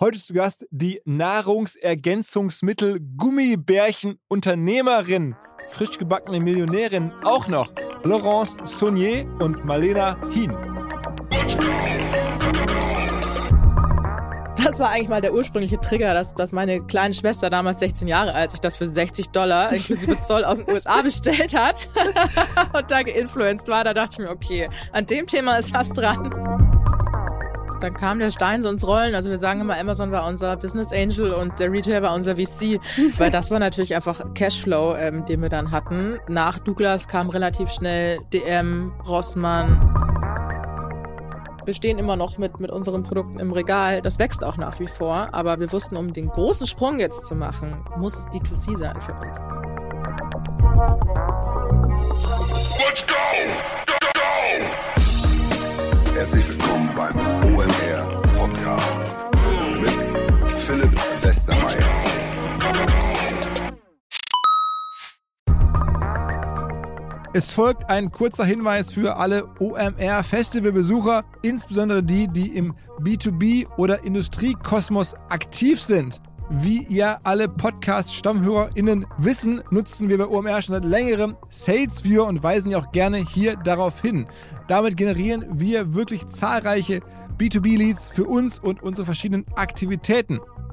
Heute zu Gast die Nahrungsergänzungsmittel Gummibärchen Unternehmerin, frisch gebackene Millionärin auch noch, Laurence Saunier und Malena Hien. Das war eigentlich mal der ursprüngliche Trigger, dass, dass meine kleine Schwester, damals 16 Jahre alt, sich das für 60 Dollar inklusive Zoll aus den USA bestellt hat und da geinfluenced war. Da dachte ich mir, okay, an dem Thema ist was dran dann kam der Stein so ins Rollen. Also wir sagen immer, Amazon war unser Business Angel und der Retail war unser VC, weil das war natürlich einfach Cashflow, ähm, den wir dann hatten. Nach Douglas kam relativ schnell DM, Rossmann. Wir stehen immer noch mit, mit unseren Produkten im Regal. Das wächst auch nach wie vor. Aber wir wussten, um den großen Sprung jetzt zu machen, muss es D2C sein für uns. Let's go! Go, go! Herzlich willkommen beim OMR Podcast mit Philipp Westermeier. Es folgt ein kurzer Hinweis für alle OMR-Festivalbesucher, insbesondere die, die im B2B- oder Industriekosmos aktiv sind. Wie ihr alle Podcast-StammhörerInnen wissen, nutzen wir bei OMR schon seit längerem SalesViewer und weisen ja auch gerne hier darauf hin. Damit generieren wir wirklich zahlreiche B2B-Leads für uns und unsere verschiedenen Aktivitäten.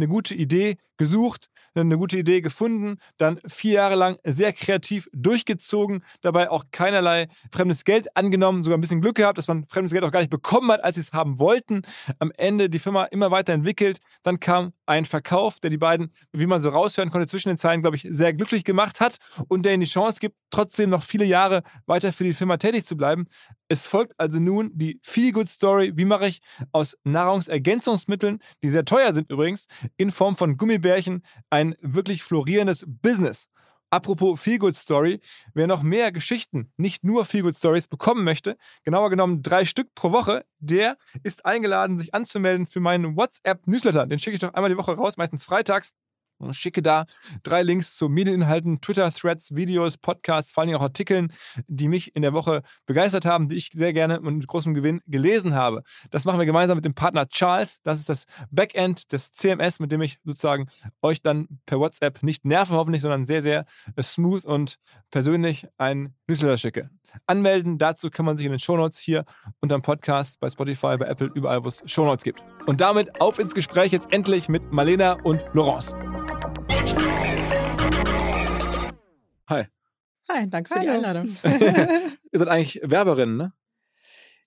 Eine gute Idee gesucht, eine gute Idee gefunden, dann vier Jahre lang sehr kreativ durchgezogen, dabei auch keinerlei fremdes Geld angenommen, sogar ein bisschen Glück gehabt, dass man fremdes Geld auch gar nicht bekommen hat, als sie es haben wollten. Am Ende die Firma immer weiterentwickelt. Dann kam ein Verkauf, der die beiden, wie man so raushören konnte, zwischen den Zeilen, glaube ich, sehr glücklich gemacht hat und der ihnen die Chance gibt, trotzdem noch viele Jahre weiter für die Firma tätig zu bleiben. Es folgt also nun die Feel-Good-Story. Wie mache ich aus Nahrungsergänzungsmitteln, die sehr teuer sind übrigens, in Form von Gummibärchen ein wirklich florierendes Business? Apropos Feelgood Story, wer noch mehr Geschichten, nicht nur Feelgood Stories bekommen möchte, genauer genommen drei Stück pro Woche, der ist eingeladen, sich anzumelden für meinen WhatsApp-Newsletter. Den schicke ich doch einmal die Woche raus, meistens freitags schicke da drei Links zu Medieninhalten, Twitter-Threads, Videos, Podcasts, vor allem auch Artikeln, die mich in der Woche begeistert haben, die ich sehr gerne und mit großem Gewinn gelesen habe. Das machen wir gemeinsam mit dem Partner Charles. Das ist das Backend des CMS, mit dem ich sozusagen euch dann per WhatsApp nicht nerve, hoffentlich, sondern sehr, sehr smooth und persönlich ein Newsletter schicke. Anmelden dazu kann man sich in den Shownotes hier unter dem Podcast, bei Spotify, bei Apple, überall, wo es Shownotes gibt. Und damit auf ins Gespräch jetzt endlich mit Malena und Laurence. Hi. Hi, danke für Hallo. die Einladung. Ihr seid eigentlich Werberin, ne?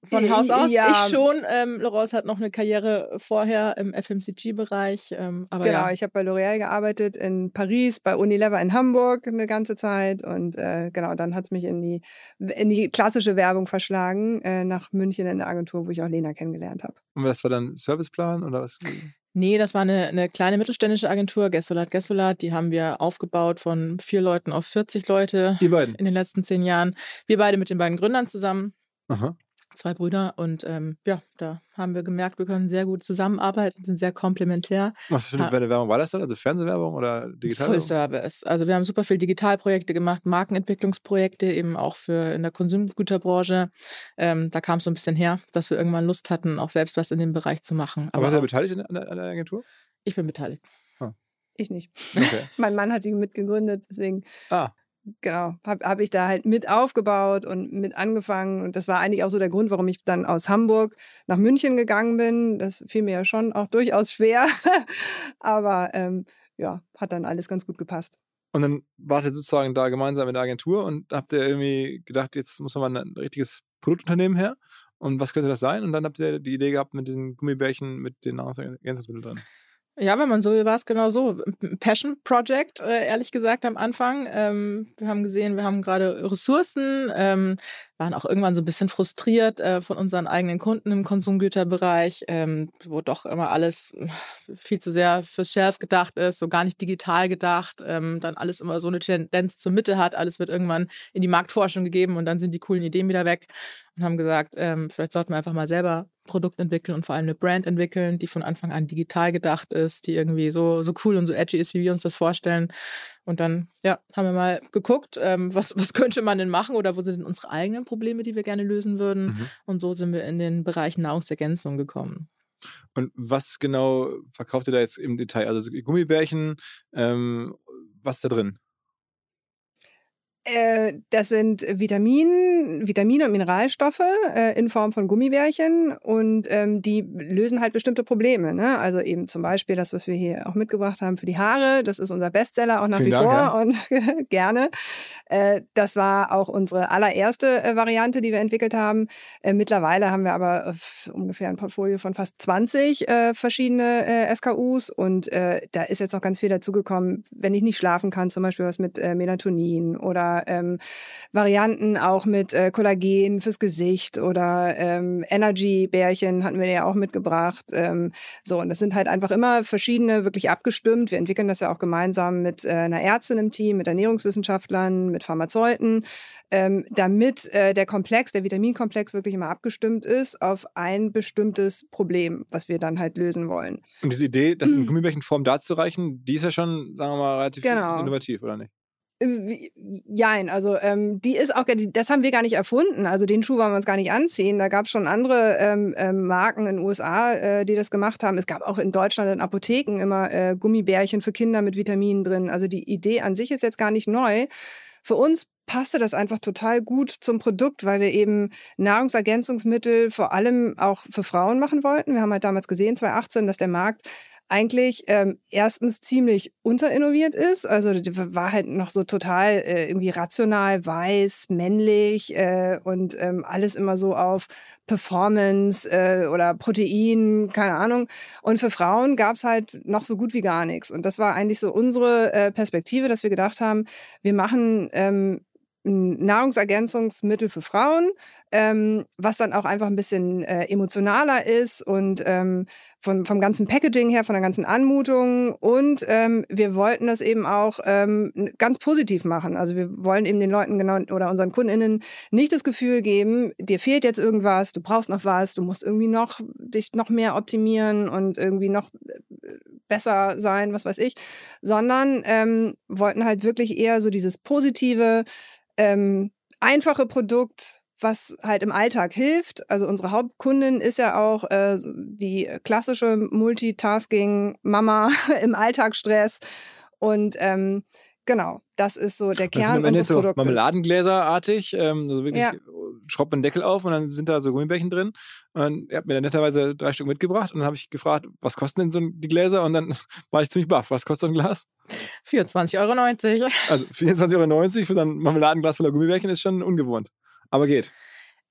Von Haus aus, ja. ich schon. Ähm, Laurence hat noch eine Karriere vorher im FMCG-Bereich. Ähm, genau, ja. ich habe bei L'Oréal gearbeitet in Paris, bei Unilever in Hamburg eine ganze Zeit und äh, genau, dann hat es mich in die, in die klassische Werbung verschlagen, äh, nach München in der Agentur, wo ich auch Lena kennengelernt habe. Und was war dann Serviceplan oder was? Nee, das war eine, eine kleine mittelständische Agentur, Gessolat Gessolat. Die haben wir aufgebaut von vier Leuten auf 40 Leute. Die beiden? In den letzten zehn Jahren. Wir beide mit den beiden Gründern zusammen. Aha zwei Brüder und ähm, ja, da haben wir gemerkt, wir können sehr gut zusammenarbeiten, sind sehr komplementär. Was für eine Werbung war das dann? Also Fernsehwerbung oder Digitalwerbung? Full Service. Also wir haben super viel Digitalprojekte gemacht, Markenentwicklungsprojekte eben auch für in der Konsumgüterbranche. Ähm, da kam es so ein bisschen her, dass wir irgendwann Lust hatten, auch selbst was in dem Bereich zu machen. Aber, Aber warst du beteiligt an der, an der Agentur? Ich bin beteiligt. Ah. Ich nicht. Okay. mein Mann hat die mitgegründet, deswegen. Ah genau, habe hab ich da halt mit aufgebaut und mit angefangen. Und das war eigentlich auch so der Grund, warum ich dann aus Hamburg nach München gegangen bin. Das fiel mir ja schon auch durchaus schwer. Aber ähm, ja, hat dann alles ganz gut gepasst. Und dann wart ihr sozusagen da gemeinsam in der Agentur und habt ihr irgendwie gedacht, jetzt muss man ein richtiges Produktunternehmen her Und was könnte das sein? Und dann habt ihr die Idee gehabt mit diesen Gummibärchen mit den Nahrungsergänzungsmitteln drin. Ja, wenn man so will, war es genau so. Passion Project, äh, ehrlich gesagt, am Anfang. Ähm, wir haben gesehen, wir haben gerade Ressourcen, ähm, waren auch irgendwann so ein bisschen frustriert äh, von unseren eigenen Kunden im Konsumgüterbereich, ähm, wo doch immer alles viel zu sehr fürs Shelf gedacht ist, so gar nicht digital gedacht, ähm, dann alles immer so eine Tendenz zur Mitte hat, alles wird irgendwann in die Marktforschung gegeben und dann sind die coolen Ideen wieder weg und haben gesagt, ähm, vielleicht sollten wir einfach mal selber Produkt entwickeln und vor allem eine Brand entwickeln, die von Anfang an digital gedacht ist, die irgendwie so, so cool und so edgy ist, wie wir uns das vorstellen. Und dann, ja, haben wir mal geguckt, ähm, was, was könnte man denn machen oder wo sind denn unsere eigenen Probleme, die wir gerne lösen würden. Mhm. Und so sind wir in den Bereich Nahrungsergänzung gekommen. Und was genau verkauft ihr da jetzt im Detail? Also Gummibärchen, ähm, was ist da drin? Äh, das sind Vitamin, Vitamine und Mineralstoffe äh, in Form von Gummibärchen und ähm, die lösen halt bestimmte Probleme. Ne? Also eben zum Beispiel das, was wir hier auch mitgebracht haben für die Haare. Das ist unser Bestseller auch nach Vielen wie Dank, vor ja. und gerne. Äh, das war auch unsere allererste äh, Variante, die wir entwickelt haben. Äh, mittlerweile haben wir aber ungefähr ein Portfolio von fast 20 verschiedene SKUs und da ist jetzt noch ganz viel dazugekommen, wenn ich nicht schlafen kann, zum Beispiel was mit Melatonin oder ähm, Varianten auch mit äh, Kollagen fürs Gesicht oder ähm, Energy-Bärchen hatten wir ja auch mitgebracht. Ähm, so, und das sind halt einfach immer verschiedene, wirklich abgestimmt. Wir entwickeln das ja auch gemeinsam mit äh, einer Ärztin im Team, mit Ernährungswissenschaftlern, mit Pharmazeuten, ähm, damit äh, der Komplex, der Vitaminkomplex wirklich immer abgestimmt ist auf ein bestimmtes Problem, was wir dann halt lösen wollen. Und diese Idee, das in mhm. Gummibärchenform darzureichen, die ist ja schon, sagen wir mal, relativ genau. innovativ, oder nicht? Jein, also ähm, die ist auch, das haben wir gar nicht erfunden. Also den Schuh wollen wir uns gar nicht anziehen. Da gab es schon andere ähm, ähm, Marken in den USA, äh, die das gemacht haben. Es gab auch in Deutschland in Apotheken immer äh, Gummibärchen für Kinder mit Vitaminen drin. Also die Idee an sich ist jetzt gar nicht neu. Für uns passte das einfach total gut zum Produkt, weil wir eben Nahrungsergänzungsmittel vor allem auch für Frauen machen wollten. Wir haben halt damals gesehen, 2018, dass der Markt eigentlich ähm, erstens ziemlich unterinnoviert ist. Also war halt noch so total äh, irgendwie rational, weiß, männlich äh, und ähm, alles immer so auf Performance äh, oder Protein, keine Ahnung. Und für Frauen gab's halt noch so gut wie gar nichts. Und das war eigentlich so unsere äh, Perspektive, dass wir gedacht haben, wir machen ähm, Nahrungsergänzungsmittel für Frauen, ähm, was dann auch einfach ein bisschen äh, emotionaler ist und ähm, von, vom ganzen Packaging her, von der ganzen Anmutung. Und ähm, wir wollten das eben auch ähm, ganz positiv machen. Also wir wollen eben den Leuten genau oder unseren KundInnen nicht das Gefühl geben, dir fehlt jetzt irgendwas, du brauchst noch was, du musst irgendwie noch dich noch mehr optimieren und irgendwie noch äh, besser sein, was weiß ich, sondern ähm, wollten halt wirklich eher so dieses positive, ähm, einfache Produkt, was halt im Alltag hilft. Also unsere Hauptkundin ist ja auch äh, die klassische Multitasking-Mama im Alltagsstress. Und ähm, genau, das ist so der Kern das unseres so Produktes. Marmeladengläserartig, ähm, also wirklich ja. schraubt man den Deckel auf und dann sind da so Gummibärchen drin. Und er hat mir dann netterweise drei Stück mitgebracht und dann habe ich gefragt, was kosten denn so die Gläser? Und dann war ich ziemlich baff. Was kostet so ein Glas? 24,90 Euro. Also 24,90 Euro für so ein Marmeladenglas voller Gummibärchen ist schon ungewohnt. Aber geht.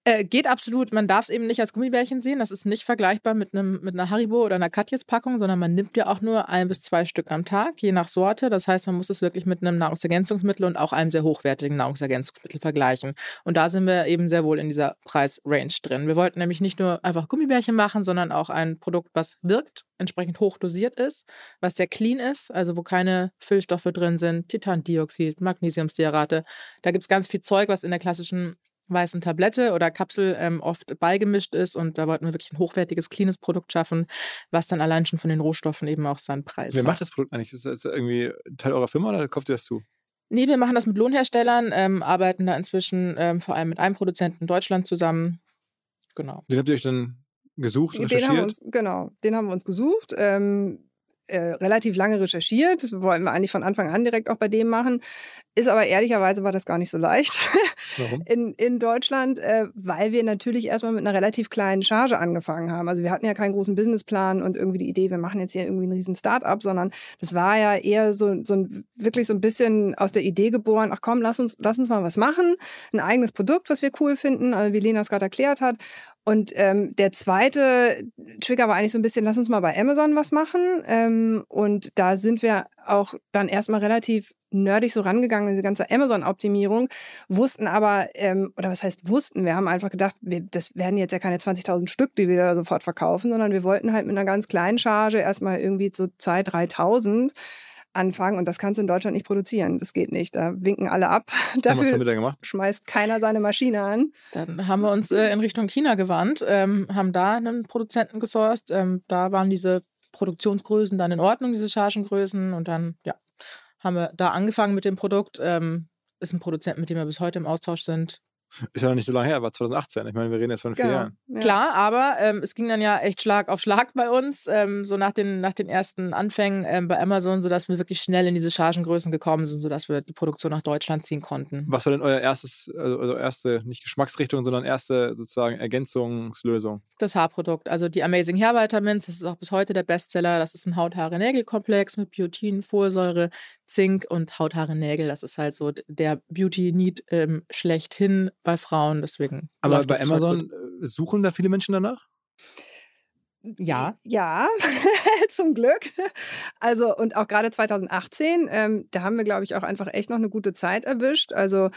Äh, geht absolut. Man darf es eben nicht als Gummibärchen sehen. Das ist nicht vergleichbar mit, einem, mit einer Haribo oder einer Katjes-Packung, sondern man nimmt ja auch nur ein bis zwei Stück am Tag, je nach Sorte. Das heißt, man muss es wirklich mit einem Nahrungsergänzungsmittel und auch einem sehr hochwertigen Nahrungsergänzungsmittel vergleichen. Und da sind wir eben sehr wohl in dieser Preisrange drin. Wir wollten nämlich nicht nur einfach Gummibärchen machen, sondern auch ein Produkt, was wirkt, entsprechend hoch dosiert ist, was sehr clean ist, also wo keine Füllstoffe drin sind, Titandioxid, Magnesiumstearate. Da gibt es ganz viel Zeug, was in der klassischen weißen Tablette oder Kapsel ähm, oft beigemischt ist. Und da wollten wir wirklich ein hochwertiges, cleanes Produkt schaffen, was dann allein schon von den Rohstoffen eben auch seinen Preis Wer hat. Wer macht das Produkt eigentlich? Ist das irgendwie Teil eurer Firma oder kauft ihr das zu? Nee, wir machen das mit Lohnherstellern, ähm, arbeiten da inzwischen ähm, vor allem mit einem Produzenten in Deutschland zusammen. Genau. Den habt ihr euch dann gesucht, den recherchiert? Haben uns, genau, den haben wir uns gesucht. Ähm, äh, relativ lange recherchiert, wollten wir eigentlich von Anfang an direkt auch bei dem machen. Ist aber ehrlicherweise war das gar nicht so leicht Warum? In, in Deutschland, äh, weil wir natürlich erstmal mit einer relativ kleinen Charge angefangen haben. Also wir hatten ja keinen großen Businessplan und irgendwie die Idee, wir machen jetzt hier irgendwie ein riesen Start-up, sondern das war ja eher so, so ein, wirklich so ein bisschen aus der Idee geboren, ach komm, lass uns, lass uns mal was machen, ein eigenes Produkt, was wir cool finden, also wie Lena es gerade erklärt hat. Und ähm, der zweite Trigger war eigentlich so ein bisschen, lass uns mal bei Amazon was machen. Ähm, und da sind wir auch dann erstmal relativ nerdig so rangegangen, diese ganze Amazon-Optimierung, wussten aber, ähm, oder was heißt wussten, wir haben einfach gedacht, wir, das werden jetzt ja keine 20.000 Stück, die wir da sofort verkaufen, sondern wir wollten halt mit einer ganz kleinen Charge erstmal irgendwie so 2.000, 3.000 anfangen und das kannst du in Deutschland nicht produzieren. Das geht nicht. Da winken alle ab. Dafür was haben wir da gemacht? schmeißt keiner seine Maschine an. Dann haben wir uns äh, in Richtung China gewandt, ähm, haben da einen Produzenten gesourced. Ähm, da waren diese Produktionsgrößen dann in Ordnung, diese Chargengrößen. Und dann, ja, haben wir da angefangen mit dem Produkt. Ähm, ist ein Produzent, mit dem wir bis heute im Austausch sind. Ist ja noch nicht so lange her, war 2018. Ich meine, wir reden jetzt von vier Genau. Jahren. Ja. Klar, aber ähm, es ging dann ja echt Schlag auf Schlag bei uns, ähm, so nach den, nach den ersten Anfängen ähm, bei Amazon, sodass wir wirklich schnell in diese Chargengrößen gekommen sind, sodass wir die Produktion nach Deutschland ziehen konnten. Was war denn euer erstes, also also erste, nicht Geschmacksrichtung, sondern erste sozusagen Ergänzungslösung? Das Haarprodukt, also die Amazing Hair Vitamins, das ist auch bis heute der Bestseller. Das ist ein Haut-Haare-Nägel-Komplex mit Biotin, Folsäure, Zink und Haut-Haare-Nägel. Das ist halt so der Beauty-Need ähm, schlechthin bei Frauen. Deswegen. Aber bei Amazon äh, suchen da viele Menschen danach? Ja. Ja, zum Glück. Also, und auch gerade 2018, ähm, da haben wir, glaube ich, auch einfach echt noch eine gute Zeit erwischt. Also,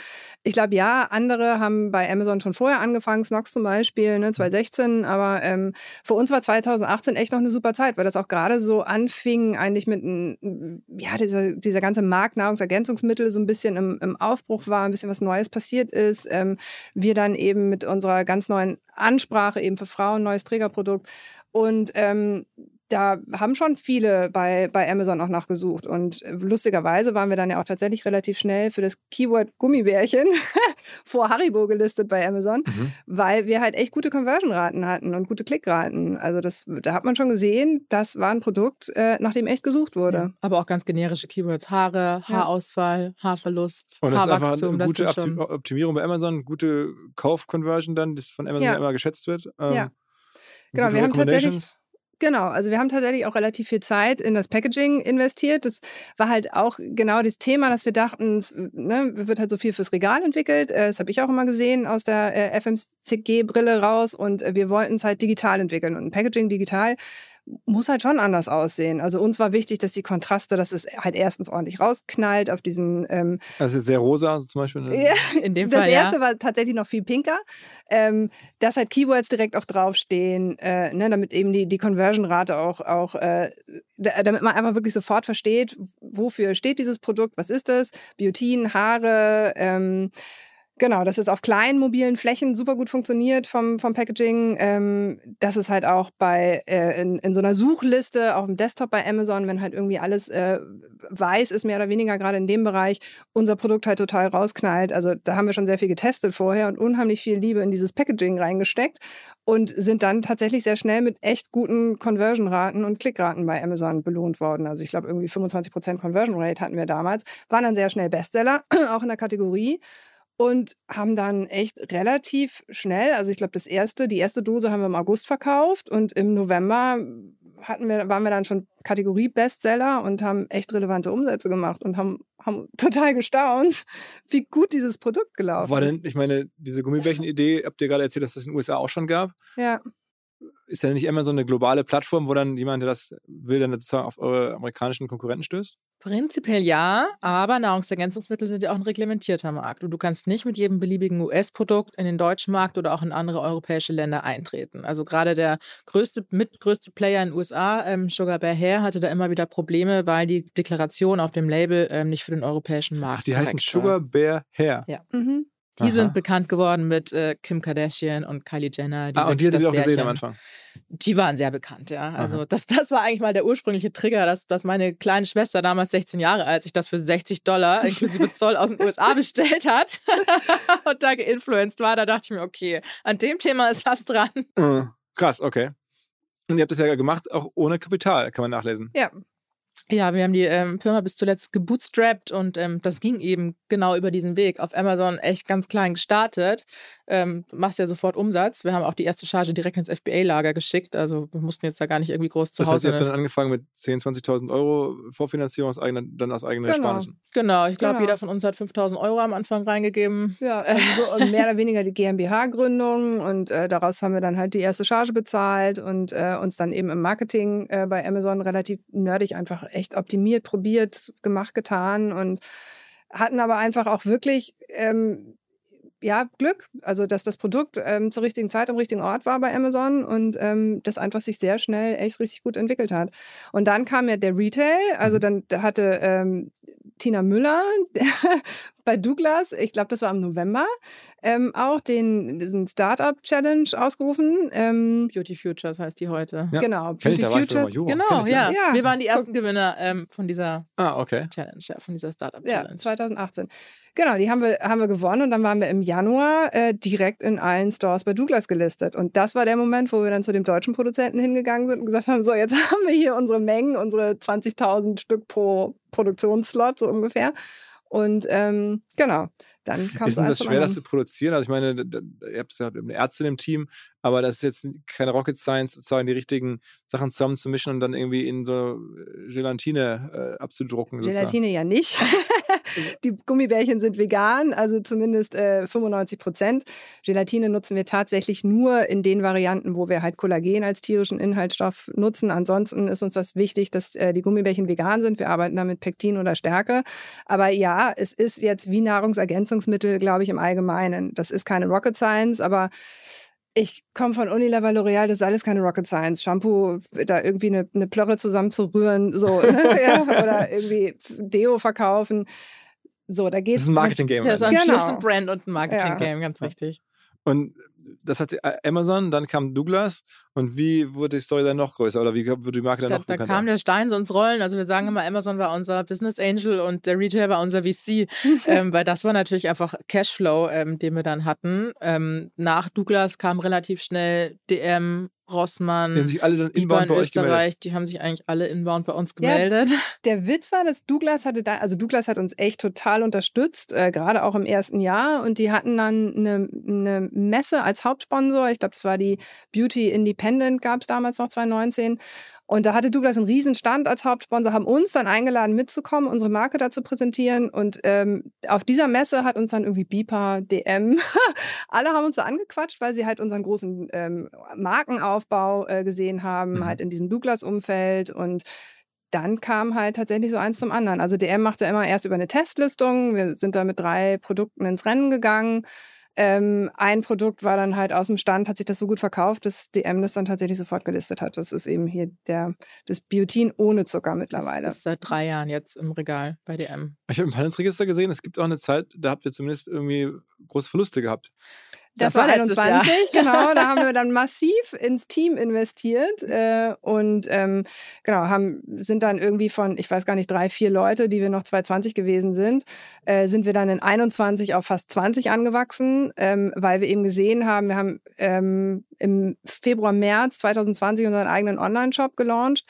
ich glaube, ja, andere haben bei Amazon schon vorher angefangen, Snox zum Beispiel, ne, 2016, aber ähm, für uns war 2018 echt noch eine super Zeit, weil das auch gerade so anfing, eigentlich mit, n- ja, dieser, dieser ganze Markt Nahrungsergänzungsmittel so ein bisschen im, im Aufbruch war, ein bisschen was Neues passiert ist. Ähm, wir dann eben mit unserer ganz neuen Ansprache eben für Frauen, neues Trägerprodukt und ähm, da haben schon viele bei, bei Amazon auch nachgesucht. Und äh, lustigerweise waren wir dann ja auch tatsächlich relativ schnell für das Keyword Gummibärchen vor Haribo gelistet bei Amazon, Mhm. weil wir halt echt gute Conversion-Raten hatten und gute Klickraten. Also das, da hat man schon gesehen, das war ein Produkt, äh, nach dem echt gesucht wurde. Ja. Aber auch ganz generische Keywords. Haare, Ja. Haarausfall, Haarverlust, Und das ist einfach Haarwachstum. eine Das gute Optimierung bei Amazon, gute Kauf-Conversion dann, das von Amazon Ja. ja immer geschätzt wird. Ähm, Ja. Genau, wir haben tatsächlich. Genau, also wir haben tatsächlich auch relativ viel Zeit in das Packaging investiert. Das war halt auch genau das Thema, dass wir dachten, es ne, wird halt so viel fürs Regal entwickelt. Äh, Das habe ich auch immer gesehen aus der äh, FMCG-Brille raus und äh, wir wollten es halt digital entwickeln. Und ein Packaging digital muss halt schon anders aussehen. Also uns war wichtig, dass die Kontraste, dass es halt erstens ordentlich rausknallt auf diesen ähm, Also sehr rosa so zum Beispiel. ne? ja, in dem das Fall erste ja. war tatsächlich noch viel pinker, ähm, dass halt Keywords direkt auch draufstehen, äh, ne, damit eben die, die Conversion-Rate auch, auch äh, da- damit man einfach wirklich sofort versteht, wofür steht dieses Produkt, was ist das, Biotin, Haare, ähm, Genau, dass es auf kleinen mobilen Flächen super gut funktioniert vom, vom Packaging. Ähm, dass es halt auch bei äh, in, in so einer Suchliste auf dem Desktop bei Amazon, wenn halt irgendwie alles äh, weiß ist, mehr oder weniger gerade in dem Bereich, unser Produkt halt total rausknallt. Also da haben wir schon sehr viel getestet vorher und unheimlich viel Liebe in dieses Packaging reingesteckt und sind dann tatsächlich sehr schnell mit echt guten Conversion-Raten und Klickraten bei Amazon belohnt worden. Also ich glaube irgendwie 25% Conversion Rate hatten wir damals, waren dann sehr schnell Bestseller, auch in der Kategorie und haben dann echt relativ schnell, also ich glaube, das erste, die erste Dose haben wir im August verkauft und im November hatten wir, waren wir dann schon Kategorie Bestseller und haben echt relevante Umsätze gemacht und haben, haben total gestaunt, wie gut dieses Produkt gelaufen War ist. denn, ich meine, diese Gummibärchen-Idee, habt ihr gerade erzählt, dass das in den USA auch schon gab? Ja. Ist ja nicht immer so eine globale Plattform, wo dann jemand, der das will, dann sozusagen auf eure amerikanischen Konkurrenten stößt? Prinzipiell ja, aber Nahrungsergänzungsmittel sind ja auch ein reglementierter Markt. Und du kannst nicht mit jedem beliebigen US-Produkt in den deutschen Markt oder auch in andere europäische Länder eintreten. Also gerade der größte, mitgrößte Player in den USA, ähm, Sugar Bear Hair, hatte da immer wieder Probleme, weil die Deklaration auf dem Label ähm, nicht für den europäischen Markt Ach, die heißen war. Sugar Bear Hair. Mhm. Die Aha. sind bekannt geworden mit äh, Kim Kardashian und Kylie Jenner. Die Ah, und die hattet ihr das auch gesehen am Anfang. Die waren sehr bekannt, ja. Also Aha. das, das war eigentlich mal der ursprüngliche Trigger, dass, dass meine kleine Schwester damals 16 Jahre alt sich das für 60 Dollar inklusive Zoll aus den USA bestellt hat und da geinfluenced war. Da dachte ich mir, okay, an dem Thema ist was dran. Äh, Krass, okay. Und ihr habt das ja gemacht, auch ohne Kapital, kann man nachlesen. Ja. Ja, wir haben die ähm, Firma bis zuletzt gebootstrapped und ähm, das ging eben genau über diesen Weg. Auf Amazon echt ganz klein gestartet. Ähm, machst ja sofort Umsatz. Wir haben auch die erste Charge direkt ins FBA-Lager geschickt. Also wir mussten jetzt da gar nicht irgendwie groß zu Das heißt, Hause. ihr habt dann angefangen mit 10.000, 20.000 Euro Vorfinanzierung aus eigener, dann aus eigenen Genau. Ersparnissen. genau, ich glaube, Genau. jeder von uns hat 5000 Euro am Anfang reingegeben. Ja, also so und mehr oder weniger die GmbH-Gründung und äh, daraus haben wir dann halt die erste Charge bezahlt und äh, uns dann eben im Marketing äh, bei Amazon relativ nerdig einfach echt optimiert, probiert, gemacht, getan und hatten aber einfach auch wirklich ähm, ja, Glück, also dass das Produkt ähm, zur richtigen Zeit am richtigen Ort war bei Amazon und ähm, das einfach sich sehr schnell echt richtig gut entwickelt hat. Und dann kam ja der Retail, also Mhm. dann hatte ähm, Tina Müller bei Douglas, ich glaube, das war im November, ähm, auch den, diesen Startup Challenge ausgerufen. Ähm, Beauty Futures heißt die heute. Ja, Genau, Beauty war ich Futures. Genau, ja. Ja, Wir waren die ersten Gewinner ähm, von dieser Ah, okay. Challenge, ja, von dieser Startup Ja, Challenge. 2018. Genau, die haben wir, haben wir gewonnen und dann waren wir im Januar äh, direkt in allen Stores bei Douglas gelistet. Und das war der Moment, wo wir dann zu dem deutschen Produzenten hingegangen sind und gesagt haben, so, jetzt haben wir hier unsere Mengen, unsere 20.000 Stück pro Produktionsslot, so ungefähr. Und ähm, genau, dann kam Ist denn eins das schwer, das zu produzieren? Also ich meine, ihr habt ja eine Ärztin im Team, aber das ist jetzt keine Rocket Science, sozusagen die richtigen Sachen zusammenzumischen und dann irgendwie in so äh, Gelatine äh, abzudrucken. sozusagen. Gelatine ja nicht. Die Gummibärchen sind vegan, also zumindest äh, 95 Prozent. Gelatine nutzen wir tatsächlich nur in den Varianten, wo wir halt Kollagen als tierischen Inhaltsstoff nutzen. Ansonsten ist uns das wichtig, dass äh, die Gummibärchen vegan sind. Wir arbeiten da mit Pektin oder Stärke. Aber ja, es ist jetzt wie Nahrungsergänzungsmittel, glaube ich, im Allgemeinen. Das ist keine Rocket Science, aber ich komme von Unilever L'Oreal, das ist alles keine Rocket Science. Shampoo, da irgendwie eine, eine Plörre zusammenzurühren, so, ja, oder irgendwie Deo verkaufen. So, da Das geht's. ist ein Marketing-Game. Ja, das ist Ende. Genau. Schluss ein Brand und ein Marketing-Game, ganz Ja. richtig. Und das hat äh, Amazon, dann kam Douglas und wie wurde die Story dann noch größer oder wie wurde die Marke dann Da, noch da bekannter? kam der Stein so ins Rollen. Also wir sagen immer, Amazon war unser Business Angel und der Retail war unser VC, ähm, weil das war natürlich einfach Cashflow, ähm, den wir dann hatten. Ähm, nach Douglas kam relativ schnell DM, die Rossmann, haben sich alle dann inbound in bei euch gemeldet. Österreich, die haben sich eigentlich alle inbound bei uns Ja, gemeldet. Der Witz war, dass Douglas hatte da, also Douglas hat uns echt total unterstützt, äh, gerade auch im ersten Jahr. Und die hatten dann eine, eine Messe als Hauptsponsor. Ich glaube, das war die Beauty Independent, gab es damals noch 2019. Und da hatte Douglas einen riesen Stand als Hauptsponsor, haben uns dann eingeladen mitzukommen, unsere Marke da zu präsentieren. Und ähm, auf dieser Messe hat uns dann irgendwie Bipa, DM, alle haben uns da angequatscht, weil sie halt unseren großen ähm, Markenaufbau äh, gesehen haben, Mhm. halt in diesem Douglas-Umfeld. Und dann kam halt tatsächlich so eins zum anderen. Also DM macht ja immer erst über eine Testlistung. Wir sind da mit drei Produkten ins Rennen gegangen. Ähm, ein Produkt war dann halt aus dem Stand, hat sich das so gut verkauft, dass DM das dann tatsächlich sofort gelistet hat. Das ist eben hier der, das Biotin ohne Zucker mittlerweile. Das ist seit drei Jahren jetzt im Regal bei DM. Ich habe im Handelsregister gesehen, es gibt auch eine Zeit, da habt ihr zumindest irgendwie große Verluste gehabt. Das, Das war war letztes 21, genau. Da haben wir dann massiv ins Team investiert äh, und ähm, genau haben sind dann irgendwie von, ich weiß gar nicht, drei, vier Leute, die wir noch 2020 gewesen sind, äh, sind wir dann in 21 auf fast 20 angewachsen, ähm, weil wir eben gesehen haben, wir haben ähm, im Februar, März 2020 unseren eigenen Online-Shop gelauncht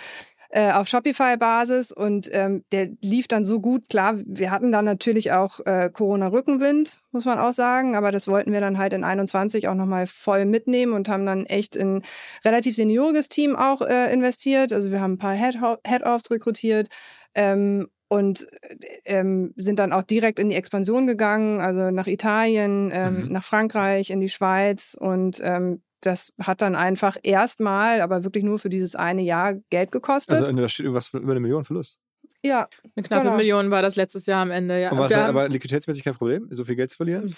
äh, auf Shopify-Basis und ähm, der lief dann so gut. Klar, wir hatten dann natürlich auch äh, Corona-Rückenwind, muss man auch sagen, aber das wollten wir dann halt in 21 auch nochmal voll mitnehmen und haben dann echt in relativ senioriges Team auch äh, investiert. Also wir haben ein paar Head- Head-Offs rekrutiert. Ähm, und ähm, sind dann auch direkt in die Expansion gegangen, also nach Italien, ähm, Mhm. nach Frankreich, in die Schweiz und ähm, das hat dann einfach erstmal, aber wirklich nur für dieses eine Jahr Geld gekostet. Also da steht irgendwas über eine Million Verlust. ja, Eine knappe Genau. Million war das letztes Jahr am Ende. Ja. Und war es dann aber liquiditätsmäßig kein Problem, so viel Geld zu verlieren?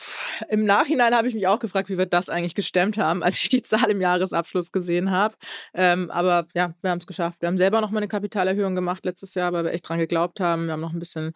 Im Nachhinein habe ich mich auch gefragt, wie wir das eigentlich gestemmt haben, als ich die Zahl im Jahresabschluss gesehen habe. Ähm, aber ja, wir haben es geschafft. Wir haben selber noch mal eine Kapitalerhöhung gemacht letztes Jahr, weil wir echt dran geglaubt haben. Wir haben noch ein bisschen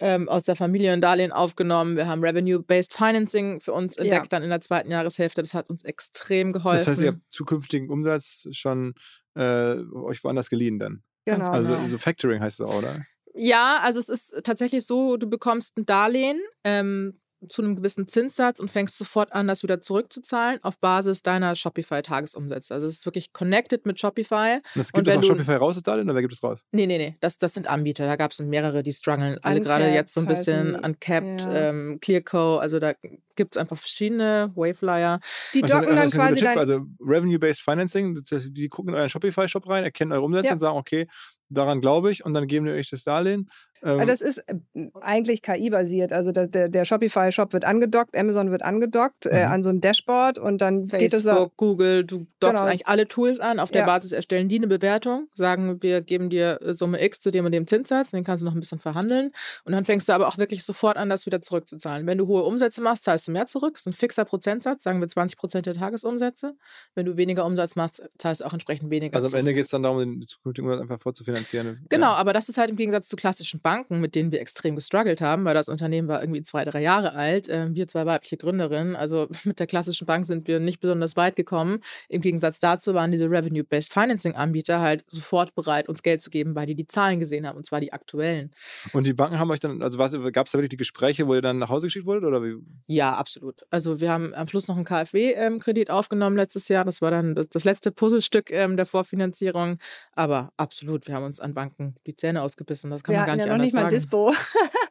ähm, aus der Familie ein Darlehen aufgenommen. Wir haben Revenue-Based Financing für uns entdeckt, Ja. dann in der zweiten Jahreshälfte. Das hat uns extrem geholfen. Das heißt, ihr habt zukünftigen Umsatz schon äh, euch woanders geliehen dann. genau. Also genau. so Factoring heißt es auch, oder? Ja, also es ist tatsächlich so, du bekommst ein Darlehen, ähm, zu einem gewissen Zinssatz und fängst sofort an, das wieder zurückzuzahlen auf Basis deiner Shopify-Tagesumsätze. Also es ist wirklich connected mit Shopify. Und das Und gibt es auch du- Shopify raus, Darlehen, oder wer gibt es raus? Nee, nee, nee, das, das sind Anbieter. Da gab es mehrere, die strugglen alle gerade jetzt so ein bisschen. Uncapped, Ja. ähm, Clearco, also da gibt es einfach verschiedene Waveflyer. Die docken was dann quasi dein, Also Revenue-Based Financing, das heißt, die gucken in euren Shopify-Shop rein, erkennen eure Umsätze Ja. und sagen, okay, daran glaube ich und dann geben die euch das Darlehen. Ähm, Also das ist äh, eigentlich KI-basiert. Also der, der, der Shopify-Shop wird angedockt, Amazon wird angedockt äh, Mhm. an so ein Dashboard und dann geht es Facebook, Google, du dockst Genau. eigentlich alle Tools an. Auf der Ja. Basis erstellen die eine Bewertung, sagen, wir geben dir äh, Summe X zu dem und dem Zinssatz, den kannst du noch ein bisschen verhandeln. Und dann fängst du aber auch wirklich sofort an, das wieder zurückzuzahlen. Wenn du hohe Umsätze machst, zahlst du mehr zurück. Das ist ein fixer Prozentsatz, sagen wir 20 Prozent der Tagesumsätze. Wenn du weniger Umsatz machst, zahlst du auch entsprechend weniger also am zurück. Ende geht es dann darum, den zukünftigen Umsatz einfach vorzufinanzieren. Genau, Ja. aber das ist halt im Gegensatz zu klassischen Banken, mit denen wir extrem gestruggelt haben, weil das Unternehmen war irgendwie zwei, drei Jahre alt. Ähm, wir zwei weibliche Gründerinnen. Also mit der klassischen Bank sind wir nicht besonders weit gekommen. Im Gegensatz dazu waren diese Revenue-Based Financing-Anbieter halt sofort bereit, uns Geld zu geben, weil die die Zahlen gesehen haben, und zwar die aktuellen. Und die Banken haben euch dann, also gab es da wirklich die Gespräche, wo ihr dann nach Hause geschickt wurdet? Oder wie? Ja, absolut. Also wir haben am Schluss noch einen KfW-Kredit aufgenommen letztes Jahr. Das war dann das, das letzte Puzzlestück ähm, der Vorfinanzierung. Aber absolut, wir haben uns an Banken die Zähne ausgebissen. Das kann wir man gar nicht ja noch anders nicht mal sagen. Dispo.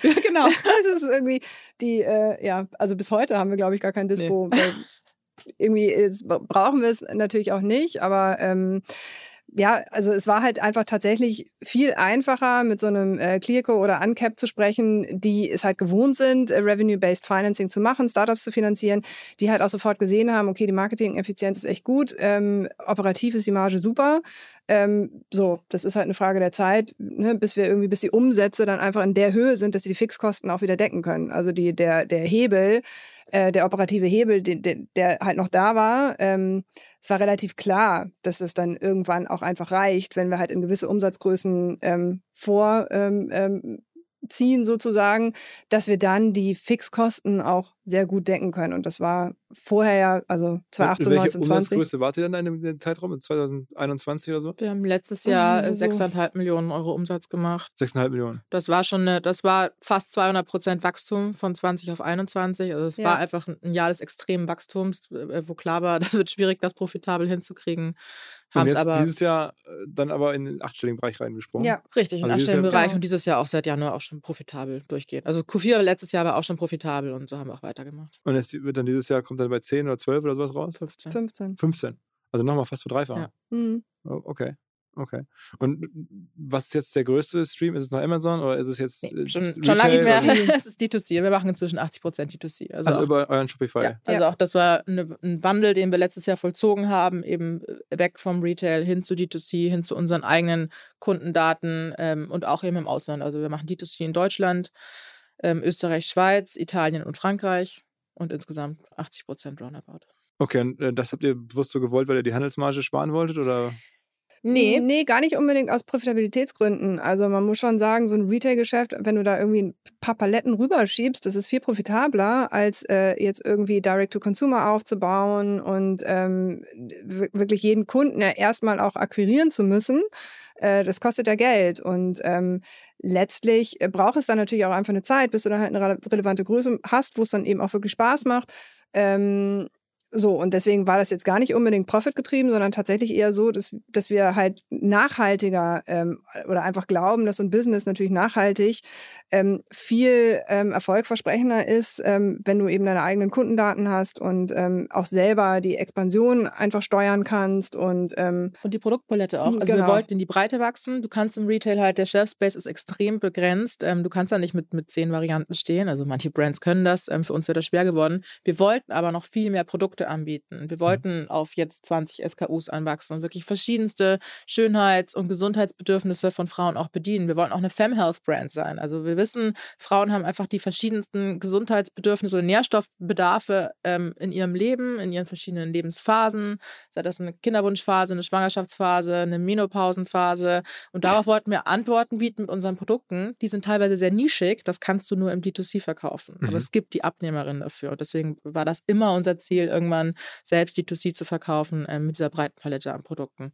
genau. das ist irgendwie die, äh, ja, also bis heute haben wir, glaube ich, gar kein Dispo. Weil irgendwie ist, brauchen wir es natürlich auch nicht, aber ähm, ja, also es war halt einfach tatsächlich viel einfacher, mit so einem äh, Clearco oder Uncap zu sprechen, die es halt gewohnt sind, äh, Revenue-Based Financing zu machen, Startups zu finanzieren, die halt auch sofort gesehen haben, okay, die Marketing-Effizienz ist echt gut, ähm, operativ ist die Marge super. Ähm, so, das ist halt eine Frage der Zeit, ne, bis wir irgendwie, bis die Umsätze dann einfach in der Höhe sind, dass sie die Fixkosten auch wieder decken können. Also die, der, der Hebel, äh, der operative Hebel, den, den, der halt noch da war, ähm, es war relativ klar, dass es dann irgendwann auch einfach reicht, wenn wir halt in gewisse Umsatzgrößen ähm, vor ähm, ähm, ziehen sozusagen, dass wir dann die Fixkosten auch sehr gut decken können. Und das war vorher ja, also 2018, Welche 19, 20. Umsatzgröße wart ihr dann in dem Zeitraum, in 2021 oder so? Wir haben letztes Jahr Mhm, so. 6,5 Millionen Euro Umsatz gemacht. 6,5 Millionen. Das war schon eine, das war fast 200 Prozent Wachstum von 20 auf 21. Also es Ja. war einfach ein Jahr des extremen Wachstums, äh, wo klar war, das wird schwierig, das profitabel hinzukriegen. Haben es jetzt aber dieses Jahr äh, dann aber in den achtstelligen Bereich reingesprungen. Ja, richtig in Also dieses Jahr- Anstellungsbereich Genau. und dieses Jahr auch seit Januar auch schon profitabel durchgehen. Also Q4 letztes Jahr war auch schon profitabel und so haben wir auch weitergemacht. Und es wird dann dieses Jahr, kommt dann bei 10 oder 12 oder sowas raus? 15. 15. 15. Also nochmal fast verdreifachen. Ja. Mhm. Oh, okay. Okay. Und was ist jetzt der größte Stream? Ist es noch Amazon oder ist es jetzt Nee, äh, schon, Retail schon lange nicht mehr. es ist D2C. Wir machen inzwischen 80 Prozent D2C. Also, Also auch- über euren Shopify. Ja, also Ja. auch das war eine, ein Wandel, den wir letztes Jahr vollzogen haben, eben äh, weg vom Retail hin zu D2C, hin zu unseren eigenen Kundendaten ähm, und auch eben im Ausland. Also wir machen D2C in Deutschland, ähm, Österreich, Schweiz, Italien und Frankreich und insgesamt 80 Prozent roundabout. Okay, und äh, das habt ihr bewusst so gewollt, weil ihr die Handelsmarge sparen wolltet? Oder? Nee, Nee, gar nicht unbedingt aus Profitabilitätsgründen. Also man muss schon sagen, so ein Retail-Geschäft, wenn du da irgendwie ein paar Paletten rüberschiebst, das ist viel profitabler, als äh, jetzt irgendwie Direct-to-Consumer aufzubauen und ähm, wirklich jeden Kunden ja erstmal auch akquirieren zu müssen. Äh, das kostet ja Geld. Und ähm, letztlich äh, braucht es dann natürlich auch einfach eine Zeit, bis du dann halt eine rele- relevante Größe hast, wo es dann eben auch wirklich Spaß macht. Ähm, so, und deswegen war das jetzt gar nicht unbedingt profitgetrieben, sondern tatsächlich eher so, dass, dass wir halt nachhaltiger ähm, oder einfach glauben, dass so ein Business natürlich nachhaltig ähm, viel ähm, erfolgversprechender ist, ähm, wenn du eben deine eigenen Kundendaten hast und ähm, auch selber die Expansion einfach steuern kannst und ähm, Und die Produktpalette auch. Mhm, Also wir genau. wollten in die Breite wachsen. Du kannst im Retail halt, der Shelf Space ist extrem begrenzt. Ähm, du kannst da nicht mit, mit zehn Varianten stehen. Also manche Brands können das. Ähm, für uns wäre das schwer geworden. Wir wollten aber noch viel mehr Produkte anbieten. Wir wollten auf jetzt 20 SKUs anwachsen und wirklich verschiedenste Schönheits- und Gesundheitsbedürfnisse von Frauen auch bedienen. Wir wollten auch eine Fem Health Brand sein. Also wir wissen, Frauen haben einfach die verschiedensten Gesundheitsbedürfnisse und Nährstoffbedarfe ähm, in ihrem Leben, in ihren verschiedenen Lebensphasen sei das eine Kinderwunschphase, eine Schwangerschaftsphase, eine Menopausenphase. Und darauf wollten wir Antworten bieten mit unseren Produkten. Die sind teilweise sehr nischig, das kannst du nur im D2C verkaufen. Mhm. Aber es gibt die Abnehmerin dafür. Und deswegen war das immer unser Ziel, irgendwann selbst D2C zu verkaufen äh, mit dieser breiten Palette an Produkten.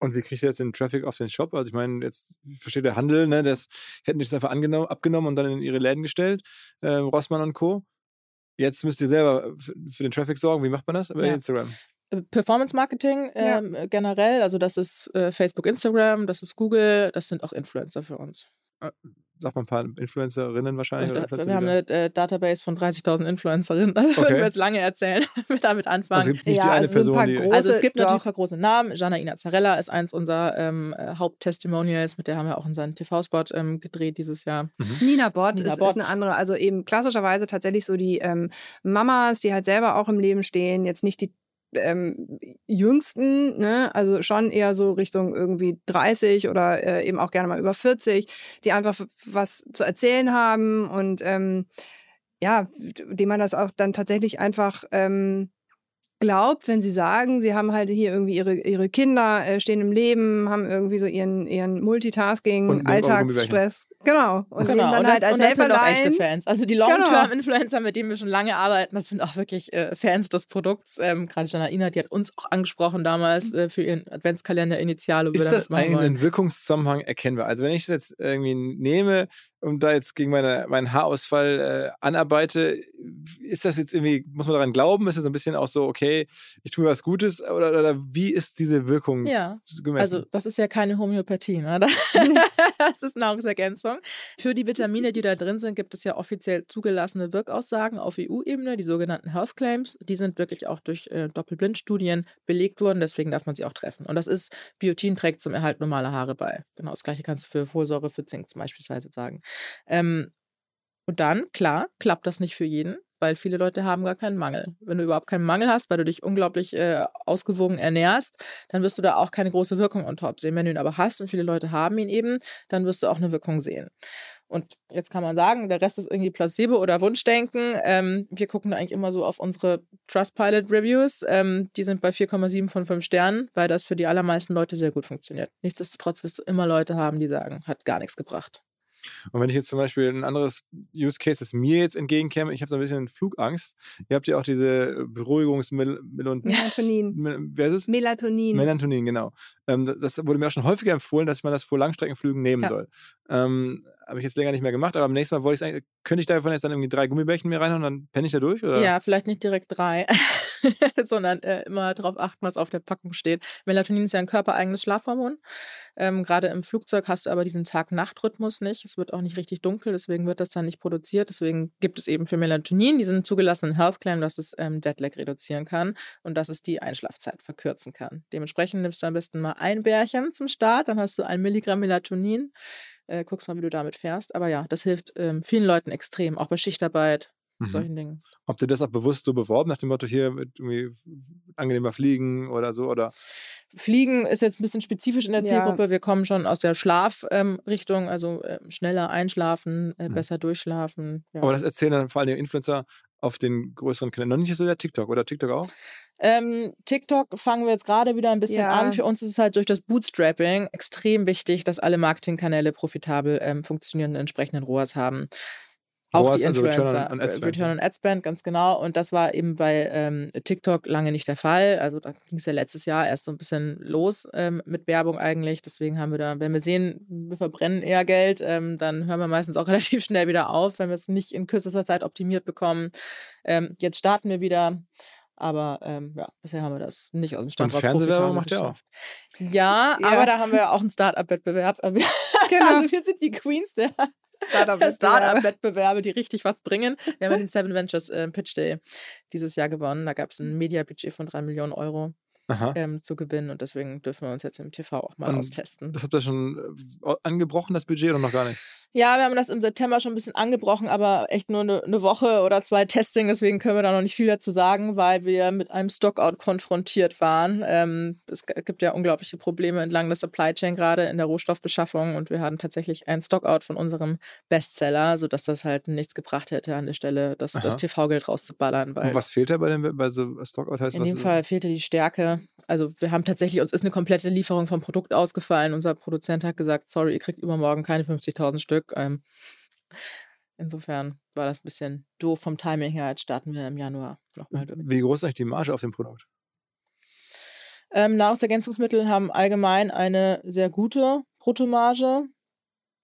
Und wie kriegt ihr jetzt den Traffic auf den Shop? Also ich meine, jetzt versteht der Handel, ne, das hätten die das einfach angenommen, abgenommen und dann in ihre Läden gestellt, äh, Rossmann und Co. Jetzt müsst ihr selber für den Traffic sorgen. Wie macht man das? Über Ja. Instagram. Performance Marketing Ja. ähm, generell, also das ist äh, Facebook, Instagram, das ist Google, das sind auch Influencer für uns. Sag mal ein paar Influencerinnen wahrscheinlich. Oder Äh, Influencer, wir haben die eine äh, Database von 30.000 Influencerinnen. Da würden Okay. wir jetzt lange erzählen, wenn wir damit da- anfangen. also es gibt nicht die Ja, eine also Person, paar die. große- Also es gibt natürlich doch. ein paar große Namen. Janaina Zarella ist eins unserer ähm, äh, Haupttestimonials, mit der haben wir auch unseren TV-Spot ähm, gedreht dieses Jahr. Nina Bott, Nina ist, Bott. ist eine andere. Also eben klassischerweise tatsächlich so die ähm, Mamas, die halt selber auch im Leben stehen, jetzt nicht die ähm, jüngsten, ne? also schon eher so Richtung irgendwie 30 oder äh, eben auch gerne mal über 40, die einfach was zu erzählen haben und ähm, ja, dem man das auch dann tatsächlich einfach ähm, glaubt, wenn sie sagen, sie haben halt hier irgendwie ihre, ihre Kinder, äh, stehen im Leben, haben irgendwie so ihren, ihren Multitasking, Alltagsstress. Genau. Und genau, dann und halt das, als und das sind auch echte. Fans. Also die Genau. Long-Term-Influencer, mit denen wir schon lange arbeiten, das sind auch wirklich äh, Fans des Produkts. Ähm, Gerade Janaina, die hat uns auch angesprochen damals äh, für ihren Adventskalender Initial. Ist das eigentlich ein Wirkungszusammenhang erkennbar? Also wenn ich das jetzt irgendwie nehme und da jetzt gegen meine, meinen Haarausfall äh, anarbeite, ist das jetzt irgendwie, muss man daran glauben? Ist das so ein bisschen auch so, okay, ich tue was Gutes oder, oder wie ist diese Wirkung Ja, gemessen? Also das ist ja keine Homöopathie, ne? das ist Nahrungsergänzung. Für die Vitamine, die da drin sind, gibt es ja offiziell zugelassene Wirkaussagen auf EU-Ebene, die sogenannten Health Claims. Die sind wirklich auch durch äh, Doppelblindstudien belegt worden, deswegen darf man sie auch treffen. Und das ist, Biotin trägt zum Erhalt normaler Haare bei. Genau das gleiche kannst du für Folsäure, für Zink zum Beispiel sagen. Ähm, und dann, klar, klappt das nicht für jeden, weil viele Leute haben gar keinen Mangel. Wenn du überhaupt keinen Mangel hast, weil du dich unglaublich äh, ausgewogen ernährst, dann wirst du da auch keine große Wirkung on top sehen. Wenn du ihn aber hast und viele Leute haben ihn eben, dann wirst du auch eine Wirkung sehen. Und jetzt kann man sagen, der Rest ist irgendwie Placebo oder Wunschdenken. Ähm, wir gucken da eigentlich immer so auf unsere Trustpilot-Reviews. Ähm, die sind bei 4,7 von 5 Sternen, weil das für die allermeisten Leute sehr gut funktioniert. Nichtsdestotrotz wirst du immer Leute haben, die sagen, hat gar nichts gebracht. Und wenn ich jetzt zum Beispiel ein anderes Use Case, das mir jetzt entgegenkäme, ich habe so ein bisschen Flugangst. Ihr habt ja auch diese Beruhigungsmittel und Melatonin. wer ist es? Melatonin. Melatonin, genau. Ähm, das- das wurde mir auch schon häufiger empfohlen, dass man das vor Langstreckenflügen nehmen Ja. soll. Ähm, habe ich jetzt länger nicht mehr gemacht, aber beim nächsten Mal wollte ich könnte ich davon jetzt dann irgendwie drei Gummibärchen mir reinhauen und dann penne ich da durch? Oder? Ja, vielleicht nicht direkt drei, sondern äh, immer darauf achten, was auf der Packung steht. Melatonin ist ja ein körpereigenes Schlafhormon. Ähm, Gerade im Flugzeug hast du aber diesen Tag-Nacht-Rhythmus nicht. Es wird auch nicht richtig dunkel, deswegen wird das dann nicht produziert. Deswegen gibt es eben für Melatonin diesen zugelassenen Health Claim, dass es ähm, Deadlag reduzieren kann und dass es die Einschlafzeit verkürzen kann. Dementsprechend nimmst du am besten mal ein Bärchen zum Start, dann hast du ein Milligramm Melatonin. Äh, guckst mal, wie du damit fährst. Aber ja, das hilft ähm, vielen Leuten extrem, auch bei Schichtarbeit, Mhm. solchen Dingen. Habt ihr das auch bewusst so beworben, nach dem Motto hier mit irgendwie angenehmer Fliegen oder so? Oder? Fliegen ist jetzt ein bisschen spezifisch in der Ja. Zielgruppe. Wir kommen schon aus der Schlafrichtung, also ähm, schneller einschlafen, äh, Mhm. besser durchschlafen. Ja. Aber das erzählen dann vor allem die Influencer auf den größeren Kanälen. Noch nicht so der TikTok oder TikTok auch? Ähm, TikTok fangen wir jetzt gerade wieder ein bisschen Ja. an. Für uns ist es halt durch das Bootstrapping extrem wichtig, dass alle Marketingkanäle profitabel ähm, funktionierende entsprechenden ROAS haben. Auch ROAS, die also Return Influencer, on- Ad Spend, Return ja. on Ad Spend, ganz genau. Und das war eben bei ähm, TikTok lange nicht der Fall. Also da ging es ja letztes Jahr erst so ein bisschen los ähm, mit Werbung eigentlich. Deswegen haben wir da, wenn wir sehen, wir verbrennen eher Geld, ähm, dann hören wir meistens auch relativ schnell wieder auf, wenn wir es nicht in kürzester Zeit optimiert bekommen. Ähm, jetzt starten wir wieder. Aber ähm, ja, bisher haben wir das nicht aus dem Stand Und Fernsehwerbung macht ihr geschafft. Ja, Ja. aber da haben wir auch einen Start-up-Wettbewerb. Also Genau. wir sind die Queens der Startup-Wettbewerbe. Die richtig was bringen. Wir haben den Seven Ventures äh, Pitch Day dieses Jahr gewonnen. Da gab es ein Media-Budget von drei Millionen Euro. Ähm, zu gewinnen und deswegen dürfen wir uns jetzt im TV auch mal Und austesten. Das habt ihr schon äh, angebrochen, das Budget, oder noch gar nicht? Ja, wir haben das im September schon ein bisschen angebrochen, aber echt nur eine, eine Woche oder zwei Testing, deswegen können wir da noch nicht viel dazu sagen, weil wir mit einem Stockout konfrontiert waren. Ähm, es gibt ja unglaubliche Probleme entlang der Supply Chain gerade in der Rohstoffbeschaffung und wir hatten tatsächlich einen Stockout von unserem Bestseller, sodass das halt nichts gebracht hätte an der Stelle, das, das. TV-Geld rauszuballern. Weil Und was fehlt da bei, dem, bei so Stockout? Heißt, in was dem Fall fehlte die Stärke. Also wir haben tatsächlich, uns ist eine komplette Lieferung vom Produkt ausgefallen. Unser Produzent hat gesagt, sorry, ihr kriegt übermorgen keine 50.000 Stück. Ähm, insofern war das ein bisschen doof vom Timing her. Jetzt starten wir im Januar nochmal durch. Wie groß ist eigentlich die Marge auf dem Produkt? Ähm, Nahrungsergänzungsmittel haben allgemein eine sehr gute Bruttomarge.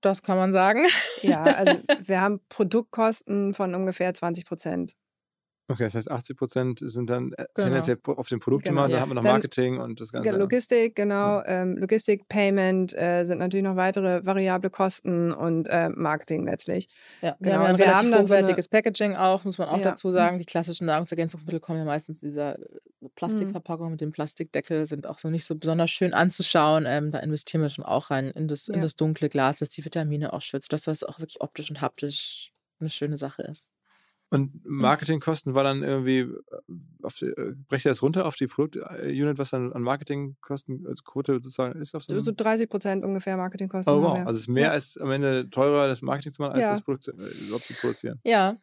Das kann man sagen. Ja, also wir haben Produktkosten von ungefähr 20 Prozent. Okay, das heißt 80 Prozent sind dann äh, Genau. tendenziell auf dem Produkt Genau. gemacht, da Ja. haben wir noch Dann- Marketing und das Ganze. Ja, Logistik, genau. Ähm, Logistik, Payment äh, sind natürlich noch weitere variable Kosten und äh, Marketing letztlich. Ja, wir Genau, haben ja ein und wir relativ haben dann so eine- hochwertiges Packaging auch, muss man auch Ja. dazu sagen. Die klassischen Nahrungsergänzungsmittel kommen ja meistens in dieser äh, Mhm. Plastikverpackung mit dem Plastikdeckel, sind auch so nicht so besonders schön anzuschauen. Ähm, da investieren wir schon auch rein in das, in Ja. das dunkle Glas, das die Vitamine auch schützt, dass das auch wirklich optisch und haptisch eine schöne Sache ist. Und Marketingkosten war dann irgendwie, äh, auf die, äh, brecht ihr das runter auf die Produktunit, was dann an Marketingkosten als Quote sozusagen ist? Auf so So, so einem? 30 Prozent ungefähr Marketingkosten. oh wow, also es ist mehr Ja. als am Ende teurer, das Marketing zu machen, als Ja. das Produkt äh, überhaupt zu produzieren. Ja,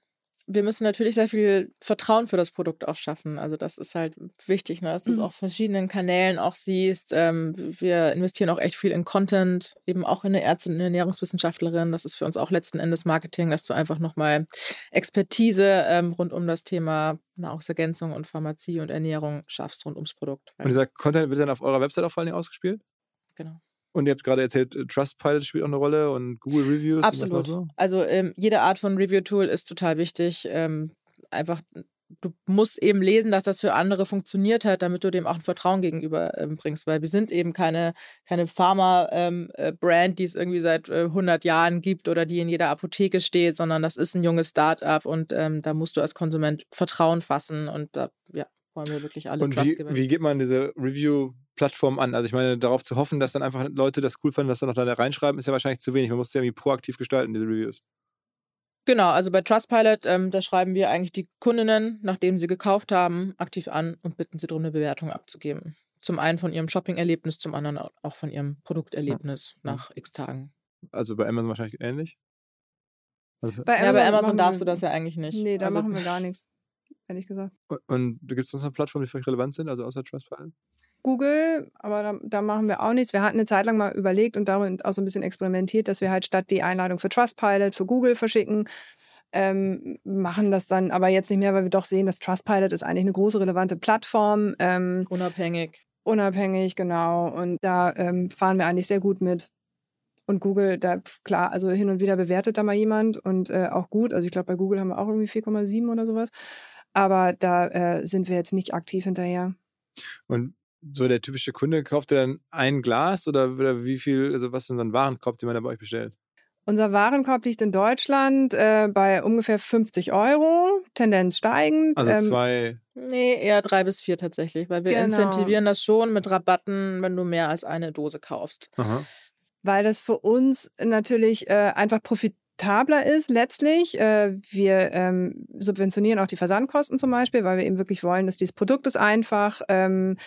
wir müssen natürlich sehr viel Vertrauen für das Produkt auch schaffen. Also das ist halt wichtig, ne? dass du es Mhm. auf verschiedenen Kanälen auch siehst. Ähm, wir investieren auch echt viel in Content, eben auch in eine Ärztin, eine Ernährungswissenschaftlerin. Das ist für uns auch letzten Endes Marketing, dass du einfach nochmal Expertise ähm, rund um das Thema Nahrungsergänzung und Pharmazie und Ernährung schaffst rund ums Produkt. Und dieser Content wird dann auf eurer Website auch vor allen Dingen ausgespielt? genau. Und ihr habt gerade erzählt, äh, Trustpilot spielt auch eine Rolle und Google Reviews und was noch Absolut. so? Also ähm, jede Art von Review-Tool ist total wichtig. Ähm, einfach, du musst eben lesen, dass das für andere funktioniert hat, damit du dem auch ein Vertrauen gegenüber ähm, bringst. Weil wir sind eben keine, keine Pharma-Brand, die es irgendwie seit äh, 100 Jahren gibt oder die in jeder Apotheke steht, sondern das ist ein junges Start-up und ähm, da musst du als Konsument Vertrauen fassen und da ja, wollen wir wirklich alle Und Trust wie, gewinnen. wie geht man diese Review-Plattform an? Also ich meine, darauf zu hoffen, dass dann einfach Leute das cool fanden, dass dann noch da reinschreiben, ist ja wahrscheinlich zu wenig. Man muss es ja irgendwie proaktiv gestalten, diese Reviews. Genau, also bei Trustpilot, ähm, da schreiben wir eigentlich die Kundinnen, nachdem sie gekauft haben, aktiv an und bitten sie darum, eine Bewertung abzugeben. Zum einen von ihrem Shopping-Erlebnis, zum anderen au- auch von ihrem Produkterlebnis nach x Tagen. Also bei Amazon wahrscheinlich ähnlich. Also, Bei Ja, bei Amazon darfst wir- du das ja eigentlich nicht. Nee, da also, machen wir gar nichts, ehrlich gesagt. und gibt es sonst noch Plattformen, die für euch relevant sind, also außer Trustpilot? Google, aber da, da machen wir auch nichts. Wir hatten eine Zeit lang mal überlegt und darin auch so ein bisschen experimentiert, dass wir halt statt die Einladung für Trustpilot für Google verschicken, ähm, machen das dann aber jetzt nicht mehr, weil wir doch sehen, dass Trustpilot ist eigentlich eine große relevante Plattform, ähm, Unabhängig. unabhängig, genau. Und da ähm, fahren wir eigentlich sehr gut mit. Und Google, da klar, also hin und wieder bewertet da mal jemand und äh, auch gut. Also ich glaube, bei Google haben wir auch irgendwie 4,7 oder sowas. Aber da äh, sind wir jetzt nicht aktiv hinterher. Und so der typische Kunde, kauft er dann ein Glas oder, oder wie viel, also was ist denn so ein Warenkorb, den man da bei euch bestellt? Unser Warenkorb liegt in Deutschland äh, bei ungefähr 50 Euro, Tendenz steigend. Also Ähm, zwei, Nee, eher drei bis vier tatsächlich, weil wir Genau. incentivieren das schon mit Rabatten, wenn du mehr als eine Dose kaufst. aha. weil das für uns natürlich äh, einfach profitabler ist letztlich. Äh, wir ähm, subventionieren auch die Versandkosten zum Beispiel, weil wir eben wirklich wollen, dass dieses Produkt ist einfach. Ähm,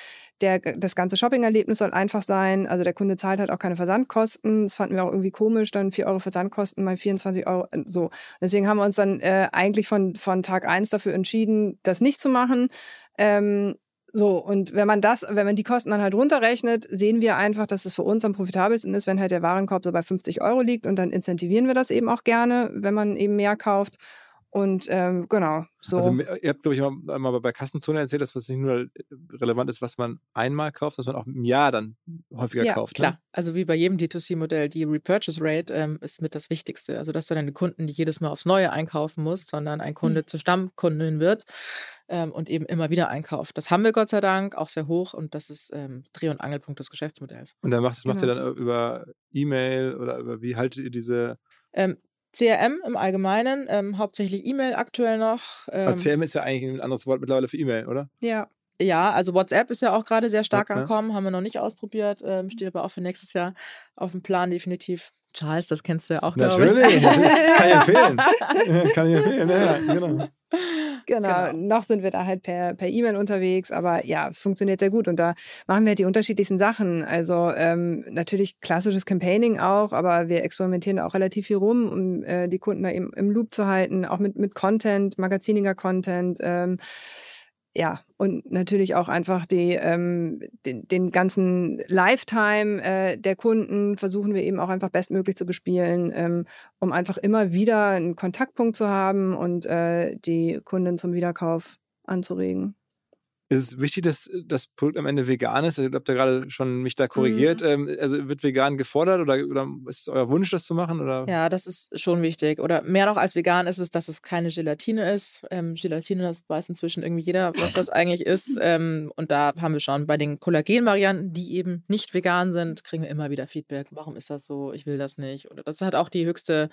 der, das ganze Shopping-Erlebnis soll einfach sein. Also der Kunde zahlt halt auch keine Versandkosten. Das fanden wir auch irgendwie komisch, dann 4 Euro Versandkosten mal 24 Euro. äh, So. Deswegen haben wir uns dann äh, eigentlich von, von Tag eins dafür entschieden, das nicht zu machen. Ähm, So, und wenn man das, wenn man die Kosten dann halt runterrechnet, sehen wir einfach, dass es für uns am profitabelsten ist, wenn halt der Warenkorb so bei 50 Euro liegt und dann incentivieren wir das eben auch gerne, wenn man eben mehr kauft. Und ähm, genau, so. Also ihr habt, glaube ich, mal, mal bei Kassenzone erzählt, dass was nicht nur relevant ist, was man einmal kauft, dass man auch im Jahr dann häufiger ja, kauft. Klar, Ne? also wie bei jedem D2C-Modell, die Repurchase Rate ähm, ist mit das Wichtigste. Also dass du deine Kunden nicht jedes Mal aufs Neue einkaufen musst, sondern ein Kunde Hm. zur Stammkundin wird ähm, und eben immer wieder einkauft. Das haben wir Gott sei Dank auch sehr hoch und das ist ähm, Dreh- und Angelpunkt des Geschäftsmodells. Und dann macht, das macht ihr Genau. dann über E-Mail oder über wie haltet ihr diese Ähm, CRM im Allgemeinen, ähm, hauptsächlich E-Mail aktuell noch. ähm, Ähm, CRM ist ja eigentlich ein anderes Wort mittlerweile für E-Mail, oder? ja. Ja, also WhatsApp ist ja auch gerade sehr stark Ja, am ja. Kommen, haben wir noch nicht ausprobiert, ähm, steht aber auch für nächstes Jahr auf dem Plan definitiv. Charles, das kennst du ja auch, glaube ich. Natürlich, natürlich. kann ich empfehlen. kann ich empfehlen, ja, genau. Genau. Genau. noch sind wir da halt per per E-Mail unterwegs, aber ja, es funktioniert sehr gut und da machen wir halt die unterschiedlichsten Sachen. Also ähm, natürlich klassisches Campaigning auch, aber wir experimentieren auch relativ viel rum, um äh, die Kunden da eben im Loop zu halten, auch mit mit Content, magaziniger Content. Ähm, ja, und natürlich auch einfach die, ähm, den, den ganzen Lifetime äh, der Kunden versuchen wir eben auch einfach bestmöglich zu bespielen, ähm, um einfach immer wieder einen Kontaktpunkt zu haben und äh, die Kunden zum Wiederkauf anzuregen. Ist es wichtig, dass das Produkt am Ende vegan ist? Also, ihr habt ja gerade schon mich da korrigiert. Ähm, also wird vegan gefordert oder, oder ist es euer Wunsch, das zu machen? Oder? Ja, das ist schon wichtig. Oder mehr noch als vegan ist es, dass es keine Gelatine ist. Ähm, Gelatine, das weiß inzwischen irgendwie jeder, was das eigentlich ist. Ähm, und da haben wir schon bei den Kollagen-Varianten, die eben nicht vegan sind, kriegen wir immer wieder Feedback. Warum ist das so? Ich will das nicht. Oder das hat auch die höchste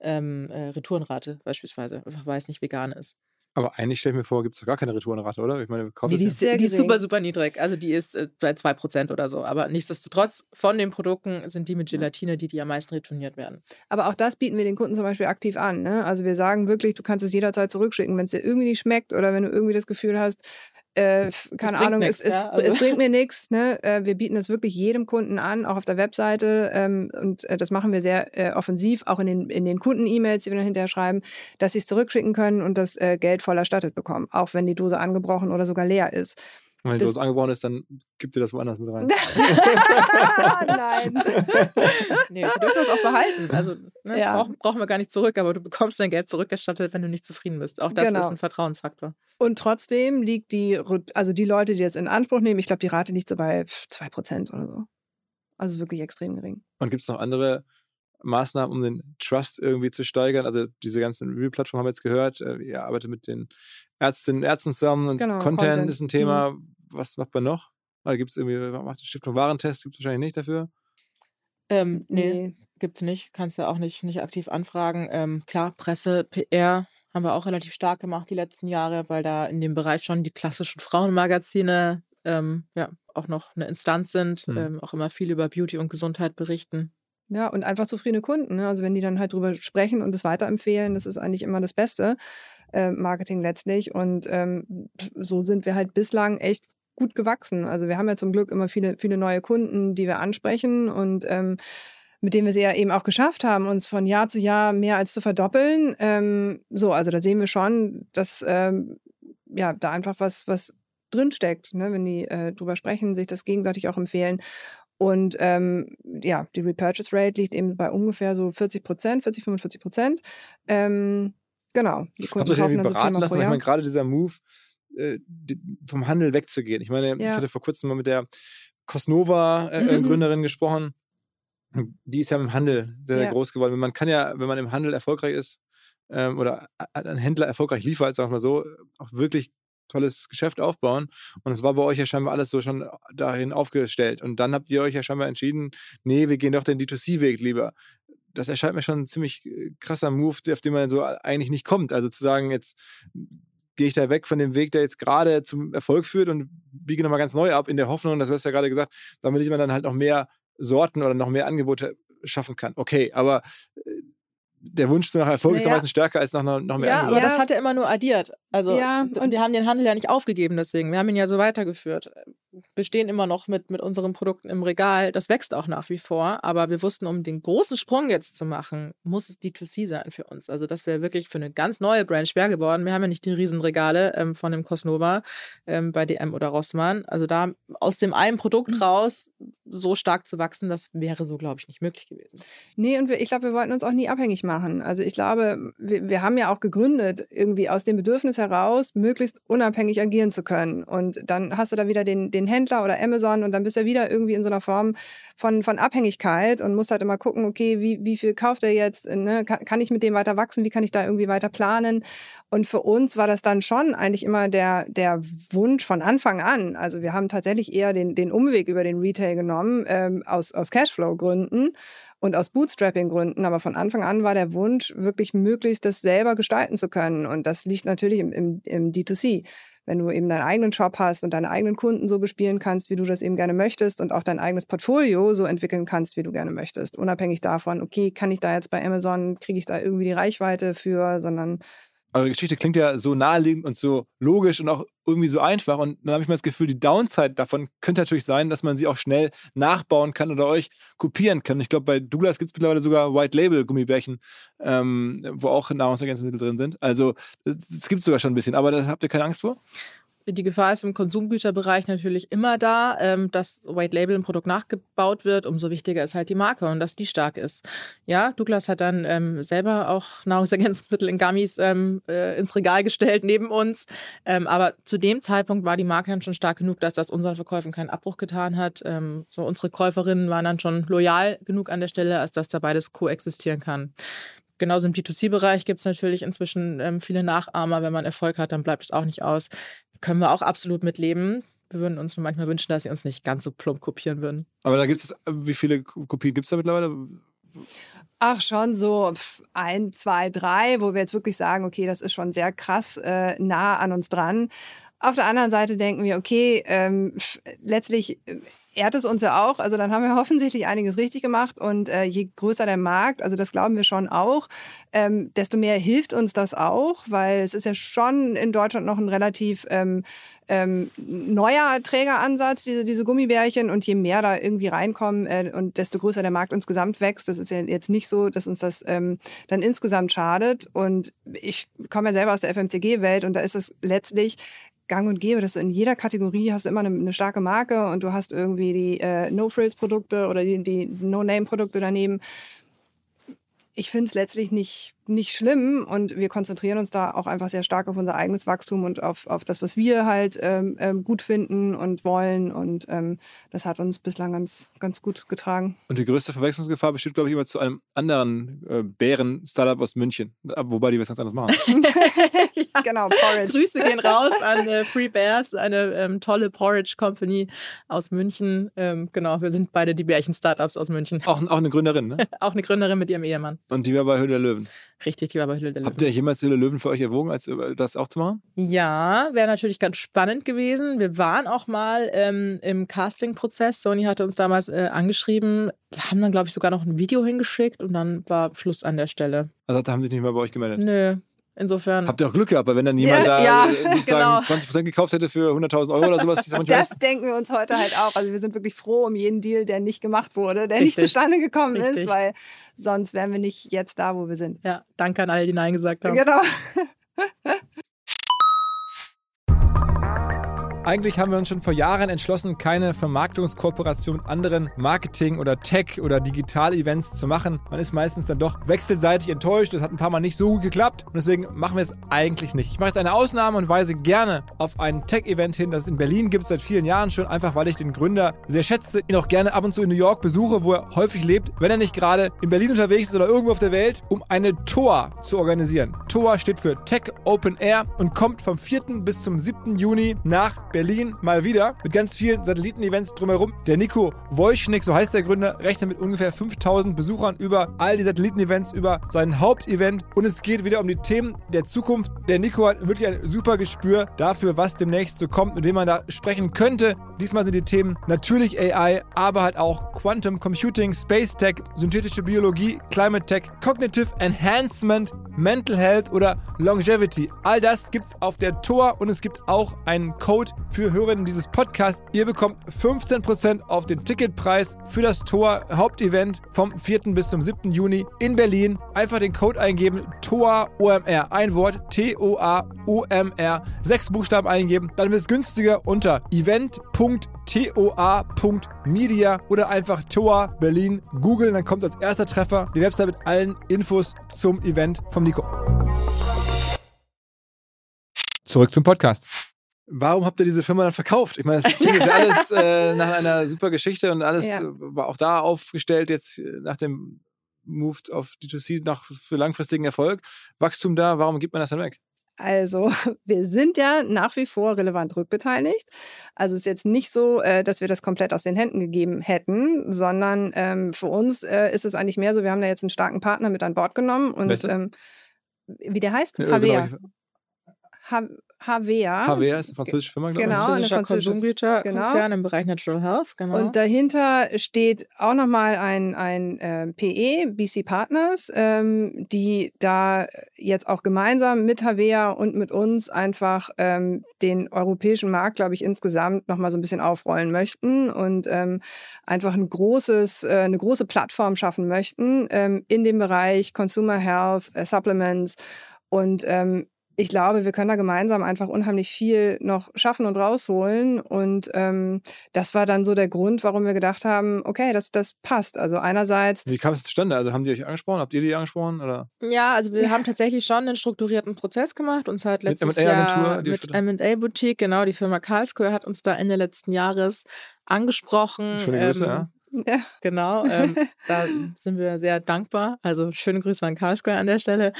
ähm, äh, Retourenrate beispielsweise, einfach weil es nicht vegan ist. Aber eigentlich stelle ich mir vor, gibt es doch gar keine Retourenrate, oder? Ich meine, wir kaufen Die, ist, sehr die ist super, super niedrig. Also die ist äh, bei 2% oder so. Aber nichtsdestotrotz, von den Produkten sind die mit Gelatine die, die am meisten retourniert werden. Aber auch das bieten wir den Kunden zum Beispiel aktiv an. Ne? Also wir sagen wirklich, du kannst es jederzeit zurückschicken, wenn es dir irgendwie nicht schmeckt oder wenn du irgendwie das Gefühl hast, äh, keine Ahnung, nix, es, es, ja, also. es bringt mir nichts. Ne? Äh, wir bieten es wirklich jedem Kunden an, auch auf der Webseite. Ähm, und äh, das machen wir sehr äh, offensiv, auch in den, in den Kunden-E-Mails, die wir dann hinterher schreiben, dass sie es zurückschicken können und das Geld voll erstattet bekommen, auch wenn die Dose angebrochen oder sogar leer ist. Und wenn das- Dose angebrochen ist, dann gibt ihr das woanders mit rein. Nein. Nee, wir dürfen das auch behalten. Also ne, Ja. brauchen, brauchen wir gar nicht zurück, aber du bekommst dein Geld zurückerstattet, wenn du nicht zufrieden bist. Auch das Genau. ist ein Vertrauensfaktor. Und trotzdem liegt die, also die Leute, die das in Anspruch nehmen, ich glaube, die Rate liegt so bei 2% oder so. Also wirklich extrem gering. Und gibt es noch andere Maßnahmen, um den Trust irgendwie zu steigern? Also diese ganzen Review-Plattformen haben wir jetzt gehört. Äh, Ihr arbeitet mit den Ärztinnen und Ärzten zusammen und Genau, Content, Content. Mhm. ist ein Thema. Was macht man noch? Also gibt es irgendwie, macht die Stiftung Warentest? Gibt es wahrscheinlich nicht dafür? Ähm, nee, Nee. gibt's nicht. Kannst du auch nicht, nicht aktiv anfragen. Ähm, klar, Presse, PR haben wir auch relativ stark gemacht die letzten Jahre, weil da in dem Bereich schon die klassischen Frauenmagazine ähm, ja auch noch eine Instanz sind, Hm. ähm, auch immer viel über Beauty und Gesundheit berichten. Ja, und einfach zufriedene Kunden. Ne? Also wenn die dann halt drüber sprechen und es weiterempfehlen, das ist eigentlich immer das Beste äh, Marketing letztlich. Und ähm, so sind wir halt bislang echt gut gewachsen. Also wir haben ja zum Glück immer viele, viele neue Kunden, die wir ansprechen und ähm, mit denen wir es ja eben auch geschafft haben, uns von Jahr zu Jahr mehr als zu verdoppeln. Ähm, so, also da sehen wir schon, dass ähm, ja da einfach was, was drinsteckt, ne? wenn die äh, drüber sprechen, sich das gegenseitig auch empfehlen. Und ähm, ja, die Repurchase Rate liegt eben bei ungefähr so 40 Prozent, 40, 45 Prozent. Ähm, genau. Die Habt Kunden ihr euch kaufen irgendwie so beraten viermal lassen? Ich meine, gerade dieser Move, äh, vom Handel wegzugehen. Ich meine, ich Ja. hatte vor kurzem mal mit der Cosnova-Gründerin Mhm. gesprochen. Die ist ja im Handel sehr, sehr Ja. groß geworden. Man kann ja, wenn man im Handel erfolgreich ist ähm, oder ein Händler erfolgreich liefert, sagen wir mal so, auch wirklich tolles Geschäft aufbauen. Und es war bei euch ja scheinbar alles so schon dahin aufgestellt. Und dann habt ihr euch ja scheinbar entschieden, nee, wir gehen doch den D2C-Weg lieber. Das erscheint mir schon ein ziemlich äh, krasser Move, auf den man so eigentlich nicht kommt. Also zu sagen, jetzt gehe ich da weg von dem Weg, der jetzt gerade zum Erfolg führt und biege nochmal ganz neu ab, in der Hoffnung, das hast du ja gerade gesagt, damit man dann halt noch mehr Sorten oder noch mehr Angebote schaffen kann. Okay, aber äh, der Wunsch nach Erfolg ist doch Naja. meistens stärker als nach noch, noch mehr Ja, Angebote. aber das hat er immer nur addiert. Also Ja, und- wir haben den Handel ja nicht aufgegeben deswegen. Wir haben ihn ja so weitergeführt. Wir stehen immer noch mit, mit unseren Produkten im Regal. Das wächst auch nach wie vor. Aber wir wussten, um den großen Sprung jetzt zu machen, muss es D2C sein für uns. Also das wäre wirklich für eine ganz neue Brand schwer geworden. Wir haben ja nicht die Riesenregale ähm, von dem Cosnova ähm, bei DM oder Rossmann. Also da aus dem einen Produkt mhm. raus so stark zu wachsen, das wäre so, glaube ich, nicht möglich gewesen. Nee, und wir, ich glaube, wir wollten uns auch nie abhängig machen. Also ich glaube, wir, wir haben ja auch gegründet, irgendwie aus dem Bedürfnis heraus, möglichst unabhängig agieren zu können. Und dann hast du da wieder den, den Händler oder Amazon und dann bist du wieder irgendwie in so einer Form von, von Abhängigkeit und musst halt immer gucken, okay, wie, wie viel kauft er jetzt? Ne? Kann, kann ich mit dem weiter wachsen? Wie kann ich da irgendwie weiter planen? Und für uns war das dann schon eigentlich immer der, der Wunsch von Anfang an. Also wir haben tatsächlich eher den, den Umweg über den Retail genommen, ähm, aus, aus Cashflow-Gründen und aus Bootstrapping-Gründen. Aber von Anfang an war der Wunsch, wirklich möglichst das selber gestalten zu können. Und das liegt natürlich im, im, im D2C wenn du eben deinen eigenen Shop hast und deine eigenen Kunden so bespielen kannst, wie du das eben gerne möchtest und auch dein eigenes Portfolio so entwickeln kannst, wie du gerne möchtest. Unabhängig davon, okay, kann ich da jetzt bei Amazon, kriege ich da irgendwie die Reichweite für, sondern eure Geschichte klingt ja so naheliegend und so logisch und auch irgendwie so einfach. Und dann habe ich mal das Gefühl, die Downside davon könnte natürlich sein, dass man sie auch schnell nachbauen kann oder euch kopieren kann. Ich glaube, bei Douglas gibt es mittlerweile sogar White Label Gummibärchen, ähm, wo auch Nahrungsergänzungsmittel drin sind. Also, gibt es sogar schon ein bisschen. Aber da habt ihr keine Angst vor? Die Gefahr ist im Konsumgüterbereich natürlich immer da, ähm, dass White Label ein Produkt nachgebaut wird. Umso wichtiger ist halt die Marke und dass die stark ist. Ja, Douglas hat dann ähm, selber auch Nahrungsergänzungsmittel in Gummies ähm, äh, ins Regal gestellt neben uns. Ähm, aber zu dem Zeitpunkt war die Marke dann schon stark genug, dass das unseren Verkäufen keinen Abbruch getan hat. Ähm, so unsere Käuferinnen waren dann schon loyal genug an der Stelle, als dass da beides koexistieren kann. Genauso im D2C-Bereich gibt es natürlich inzwischen ähm, viele Nachahmer. Wenn man Erfolg hat, dann bleibt es auch nicht aus können wir auch absolut mitleben. Wir würden uns nur manchmal wünschen, dass sie uns nicht ganz so plump kopieren würden. Aber da gibt es, wie viele Kopien gibt es da mittlerweile? Ach, schon so ein, zwei, drei, wo wir jetzt wirklich sagen, okay, das ist schon sehr krass äh, nah an uns dran. Auf der anderen Seite denken wir, okay, ähm, letztlich äh, ehrt es uns ja auch. Also dann haben wir offensichtlich einiges richtig gemacht. Und äh, je größer der Markt, also das glauben wir schon auch, ähm, desto mehr hilft uns das auch, weil es ist ja schon in Deutschland noch ein relativ ähm, ähm, neuer Trägeransatz, diese, diese Gummibärchen. Und je mehr da irgendwie reinkommen äh, und desto größer der Markt insgesamt wächst, das ist ja jetzt nicht so, dass uns das ähm, dann insgesamt schadet. Und ich komme ja selber aus der FMCG-Welt und da ist es letztlich gang und gäbe, dass du in jeder Kategorie hast du immer eine, eine starke Marke und du hast irgendwie die äh, No-Frills-Produkte oder die, die No-Name-Produkte daneben. Ich finde es letztlich nicht nicht schlimm und wir konzentrieren uns da auch einfach sehr stark auf unser eigenes Wachstum und auf, auf das, was wir halt ähm, ähm, gut finden und wollen und ähm, das hat uns bislang ganz, ganz gut getragen. Und die größte Verwechslungsgefahr besteht, glaube ich, immer zu einem anderen äh, Bären-Startup aus München, wobei die was ganz anderes machen. ja. Genau, Porridge. Grüße gehen raus an äh, Free Bears, eine ähm, tolle Porridge-Company aus München. Ähm, genau, wir sind beide die Bärchen-Startups aus München. Auch, auch eine Gründerin, ne? auch eine Gründerin mit ihrem Ehemann. Und die war bei Höhle der Löwen. Richtig, die war bei Hülle der Löwen. Habt ihr jemals Hülle Löwen für euch erwogen, als äh, das auch zu machen? Ja, wäre natürlich ganz spannend gewesen. Wir waren auch mal ähm, im Casting-Prozess. Sony hatte uns damals äh, angeschrieben, haben dann, glaube ich, sogar noch ein Video hingeschickt und dann war Schluss an der Stelle. Also haben sie sich nicht mehr bei euch gemeldet? Nö, Insofern. Habt ihr auch Glück gehabt, weil wenn dann jemand ja, da ja, sozusagen genau. 20% gekauft hätte für 100.000 Euro oder sowas. das denken wir uns heute halt auch. Also wir sind wirklich froh um jeden Deal, der nicht gemacht wurde, der Richtig. nicht zustande gekommen Richtig. ist, weil sonst wären wir nicht jetzt da, wo wir sind. Ja, danke an alle, die Nein gesagt haben. Genau. Eigentlich haben wir uns schon vor Jahren entschlossen, keine Vermarktungskooperation mit anderen Marketing- oder Tech- oder Digital-Events zu machen. Man ist meistens dann doch wechselseitig enttäuscht. Das hat ein paar Mal nicht so gut geklappt und deswegen machen wir es eigentlich nicht. Ich mache jetzt eine Ausnahme und weise gerne auf ein Tech-Event hin, das es in Berlin gibt seit vielen Jahren schon, einfach weil ich den Gründer sehr schätze, ihn auch gerne ab und zu in New York besuche, wo er häufig lebt, wenn er nicht gerade in Berlin unterwegs ist oder irgendwo auf der Welt, um eine TOA zu organisieren. TOA steht für Tech Open Air und kommt vom 4. bis zum 7. Juni nach Berlin mal wieder mit ganz vielen Satelliten-Events drumherum. Der Nico Wojcnik, so heißt der Gründer, rechnet mit ungefähr 5000 Besuchern über all die Satelliten-Events, über sein Hauptevent und es geht wieder um die Themen der Zukunft. Der Nico hat wirklich ein super Gespür dafür, was demnächst so kommt, mit wem man da sprechen könnte. Diesmal sind die Themen natürlich AI, aber halt auch Quantum Computing, Space Tech, synthetische Biologie, Climate Tech, Cognitive Enhancement, Mental Health oder Longevity. All das gibt's auf der TOR und es gibt auch einen Code für Hörerinnen dieses Podcasts. Ihr bekommt 15% auf den Ticketpreis für das TOR Hauptevent vom 4. bis zum 7. Juni in Berlin. Einfach den Code eingeben, TOR OMR. Ein Wort, T-O-A-O-M-R. Sechs Buchstaben eingeben, dann wird es günstiger unter event.toa.media oder einfach TOA Berlin googeln, dann kommt als erster Treffer die Website mit allen Infos zum Event vom Nico. Zurück zum Podcast. Warum habt ihr diese Firma dann verkauft? Ich meine, das klingt jetzt alles äh, nach einer super Geschichte und alles Ja. äh, war auch da aufgestellt jetzt äh, nach dem Move auf D2C nach für langfristigen Erfolg. Wachstum da, warum gibt man das dann weg? Also, wir sind ja nach wie vor relevant rückbeteiligt. Also es ist jetzt nicht so, äh, dass wir das komplett aus den Händen gegeben hätten, sondern ähm, für uns äh, ist es eigentlich mehr so, wir haben da jetzt einen starken Partner mit an Bord genommen und ähm, wie der heißt? Havea. genau, Ha- Havea. HWR ist eine französische Firma, glaube ich. Genau, eine Französischer französische- Konsumgüterkonzern im Bereich Natural Health, genau. Und dahinter steht auch nochmal ein, ein äh, PE, BC Partners, ähm, die da jetzt auch gemeinsam mit Havea und mit uns einfach ähm, den europäischen Markt, glaube ich, insgesamt nochmal so ein bisschen aufrollen möchten und ähm, einfach ein großes, äh, eine große Plattform schaffen möchten ähm, in dem Bereich Consumer Health, äh, Supplements und ähm, ich glaube, wir können da gemeinsam einfach unheimlich viel noch schaffen und rausholen. Und ähm, das war dann so der Grund, warum wir gedacht haben, okay, das, das passt. Also einerseits, Wie kam es zustande? Also haben die euch angesprochen? Habt ihr die angesprochen? Oder? Ja, also wir haben tatsächlich schon einen strukturierten Prozess gemacht. Uns hat Mit letztes M&A-Agentur, Jahr die mit? M&A Boutique, genau, die Firma Karlsruhe hat uns da Ende letzten Jahres angesprochen. Schöne Grüße, ähm, ja. Ja, Genau, ähm, da sind wir sehr dankbar. Also schöne Grüße an Karlsruhe an der Stelle.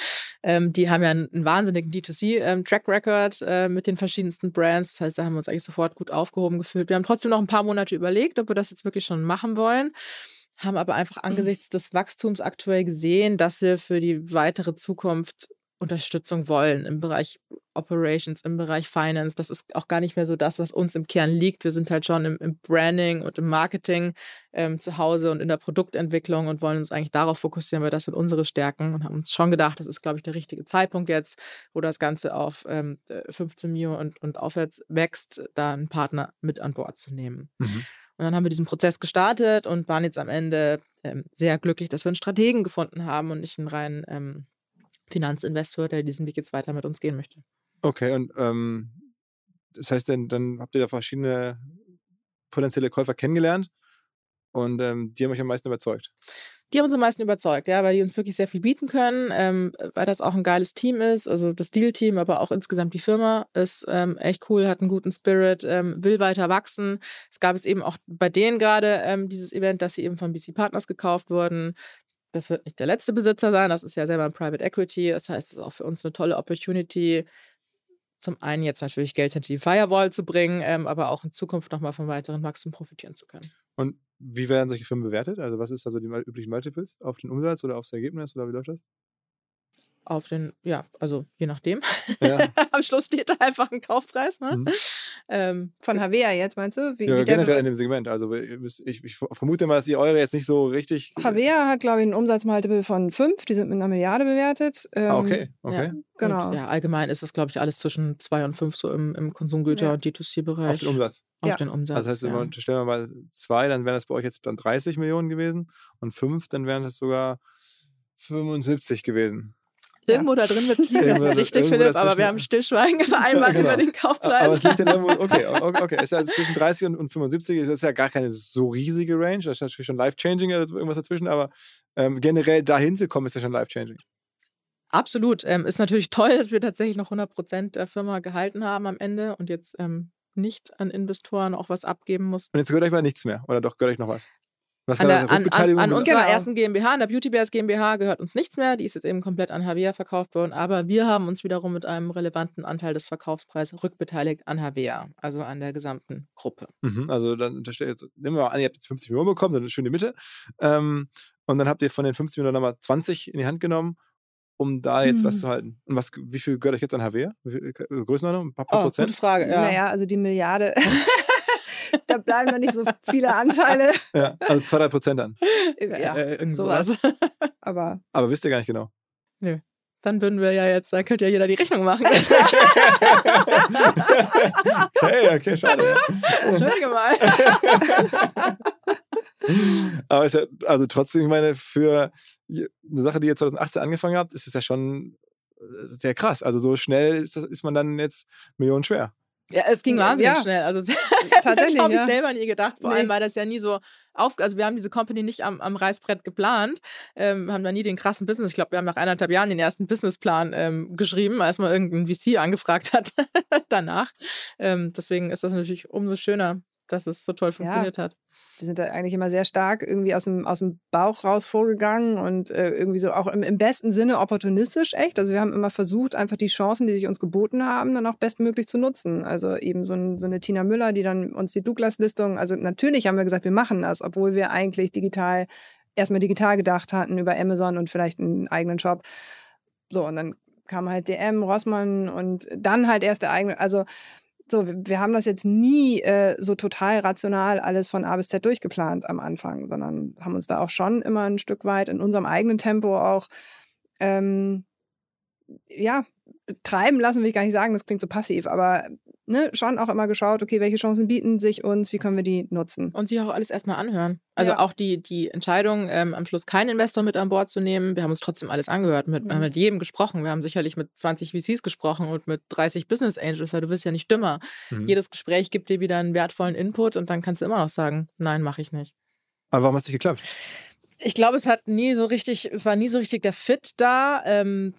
Ähm, die haben ja einen, einen wahnsinnigen D2C-Track-Record äh, mit den verschiedensten Brands. Das heißt, da haben wir uns eigentlich sofort gut aufgehoben gefühlt. Wir haben trotzdem noch ein paar Monate überlegt, ob wir das jetzt wirklich schon machen wollen. Haben aber einfach angesichts des Wachstums aktuell gesehen, dass wir für die weitere Zukunft Unterstützung wollen im Bereich Operations, im Bereich Finance. Das ist auch gar nicht mehr so das, was uns im Kern liegt. Wir sind halt schon im, im Branding und im Marketing ähm, zu Hause und in der Produktentwicklung und wollen uns eigentlich darauf fokussieren, weil das sind unsere Stärken und haben uns schon gedacht, das ist, glaube ich, der richtige Zeitpunkt jetzt, wo das Ganze auf ähm, 15 Mio und, und aufwärts wächst, da einen Partner mit an Bord zu nehmen. Mhm. Und dann haben wir diesen Prozess gestartet und waren jetzt am Ende ähm, sehr glücklich, dass wir einen Strategen gefunden haben und nicht einen reinen ähm, Finanzinvestor, der diesen Weg jetzt weiter mit uns gehen möchte. Okay, und ähm, das heißt, dann, dann habt ihr da verschiedene potenzielle Käufer kennengelernt und ähm, die haben euch am meisten überzeugt. Die haben uns am meisten überzeugt, ja, weil die uns wirklich sehr viel bieten können, ähm, weil das auch ein geiles Team ist, also das Deal-Team, aber auch insgesamt die Firma ist ähm, echt cool, hat einen guten Spirit, ähm, will weiter wachsen. Es gab jetzt eben auch bei denen gerade ähm, dieses Event, dass sie eben von BC Partners gekauft wurden. Das wird nicht der letzte Besitzer sein, das ist ja selber ein Private Equity. Das heißt, es ist auch für uns eine tolle Opportunity, zum einen jetzt natürlich Geld hinter die Firewall zu bringen, ähm, aber auch in Zukunft nochmal von weiteren Wachstum profitieren zu können. Und wie werden solche Firmen bewertet? Also was ist also die mal- üblichen Multiples? Auf den Umsatz oder aufs Ergebnis oder wie läuft das? Auf den, ja, also je nachdem. Ja. Am Schluss steht da einfach ein Kaufpreis. Ne? Mhm. Ähm, von Havea jetzt, meinst du? Wie, Ja, wie generell in dem Segment. Also ich, ich vermute mal, dass ihr eure jetzt nicht so richtig. Havea hat, glaube ich, einen Umsatzmultiple von fünf, die sind mit einer Milliarde bewertet. Ähm, Ah, okay, okay. Genau. Und, ja, allgemein ist es, glaube ich, alles zwischen 2 und 5 so im, im Konsumgüter- Ja. und D2C-Bereich. Auf den Umsatz. Auf Ja. den Umsatz. Also das heißt, ja. stellen wir mal zwei, dann wären das bei euch jetzt dann 30 Millionen gewesen und fünf, dann wären das sogar 75 gewesen. Irgendwo da drin wird es liegen, das ist richtig, Philipp, dazwischen. aber wir haben Stillschweigen vereinbart Genau. über den Aber Kaufpreis. es liegt dann irgendwo, okay, okay, okay. Ist ja zwischen 30 und, und 75 ist das ja gar keine so riesige Range. Das ist natürlich schon life-changing, also irgendwas dazwischen, aber ähm, generell dahin zu kommen, ist ja schon life-changing. Absolut. Ähm, ist natürlich toll, dass wir tatsächlich noch 100% der Firma gehalten haben am Ende und jetzt ähm, nicht an Investoren auch was abgeben mussten. Und jetzt gehört euch mal nichts mehr. Oder doch, gehört euch noch was? Was An, der, an, an, an unserer Genau. ersten GmbH, an der Beauty Bears GmbH, gehört uns nichts mehr. Die ist jetzt eben komplett an Havea verkauft worden. Aber wir haben uns wiederum mit einem relevanten Anteil des Verkaufspreises rückbeteiligt an Havea, also an der gesamten Gruppe. Mhm, also dann unterstellt, jetzt- nehmen wir mal an, ihr habt jetzt 50 Millionen bekommen, dann schön die Mitte. Ähm, und dann habt ihr von den 50 Millionen nochmal 20 in die Hand genommen, um da jetzt was Mhm. zu halten. Und was, wie viel gehört euch jetzt an HW? Wie viel, Größenordnung? Ein paar, paar Oh, Prozent? gute Frage. Ja. Naja, also die Milliarde. da bleiben dann nicht so viele Anteile. Ja, also zwei, drei Prozent dann. Ja, äh, irgend sowas. sowas. Aber Aber wisst ihr gar nicht genau. Dann würden wir ja jetzt, dann könnte ja jeder die Rechnung machen. Okay, okay, schade. Entschuldige mal. Aber ist ja, also trotzdem, ich meine, für eine Sache, die ihr 2018 angefangen habt, ist es ja schon äh, sehr krass. Also so schnell ist, das, ist man dann jetzt millionenschwer. Ja, es ging wahnsinnig Ja. schnell. Also Tatsächlich, habe ich ja. selber nie gedacht. Vor Nee. allem, weil das ja nie so auf. Also wir haben diese Company nicht am, am Reißbrett geplant, ähm, haben da nie den krassen Business. Ich glaube, wir haben nach eineinhalb Jahren den ersten Businessplan ähm, geschrieben, als mal irgendein VC angefragt hat danach. Ähm, deswegen ist das natürlich umso schöner, dass es so toll funktioniert hat. Wir sind da eigentlich immer sehr stark irgendwie aus dem, aus dem Bauch raus vorgegangen und äh, irgendwie so auch im, im besten Sinne opportunistisch echt. Also wir haben immer versucht, einfach die Chancen, die sich uns geboten haben, dann auch bestmöglich zu nutzen. Also eben so, ein, so eine Tina Müller, die dann uns die Douglas-Listung, also natürlich haben wir gesagt, wir machen das, obwohl wir eigentlich digital, erstmal digital gedacht hatten über Amazon und vielleicht einen eigenen Shop. So, und dann kam halt DM, Rossmann und dann halt erst der eigene, also so, wir haben das jetzt nie äh, so total rational alles von A bis Z durchgeplant am Anfang, sondern haben uns da auch schon immer ein Stück weit in unserem eigenen Tempo auch, ähm, ja, treiben lassen will ich gar nicht sagen, das klingt so passiv, aber ne, schon auch immer geschaut, okay, welche Chancen bieten sich uns, wie können wir die nutzen? Und sich auch alles erstmal anhören. Also Ja. auch die, die Entscheidung, ähm, am Schluss keinen Investor mit an Bord zu nehmen. Wir haben uns trotzdem alles angehört, mit, Mhm. haben mit jedem gesprochen. Wir haben sicherlich mit 20 VCs gesprochen und mit 30 Business Angels, weil du wirst ja nicht dümmer. Mhm. Jedes Gespräch gibt dir wieder einen wertvollen Input und dann kannst du immer noch sagen, nein, mache ich nicht. Aber warum hat es nicht geklappt? Ich glaube, es hat nie so richtig, war nie so richtig der Fit da. Ähm,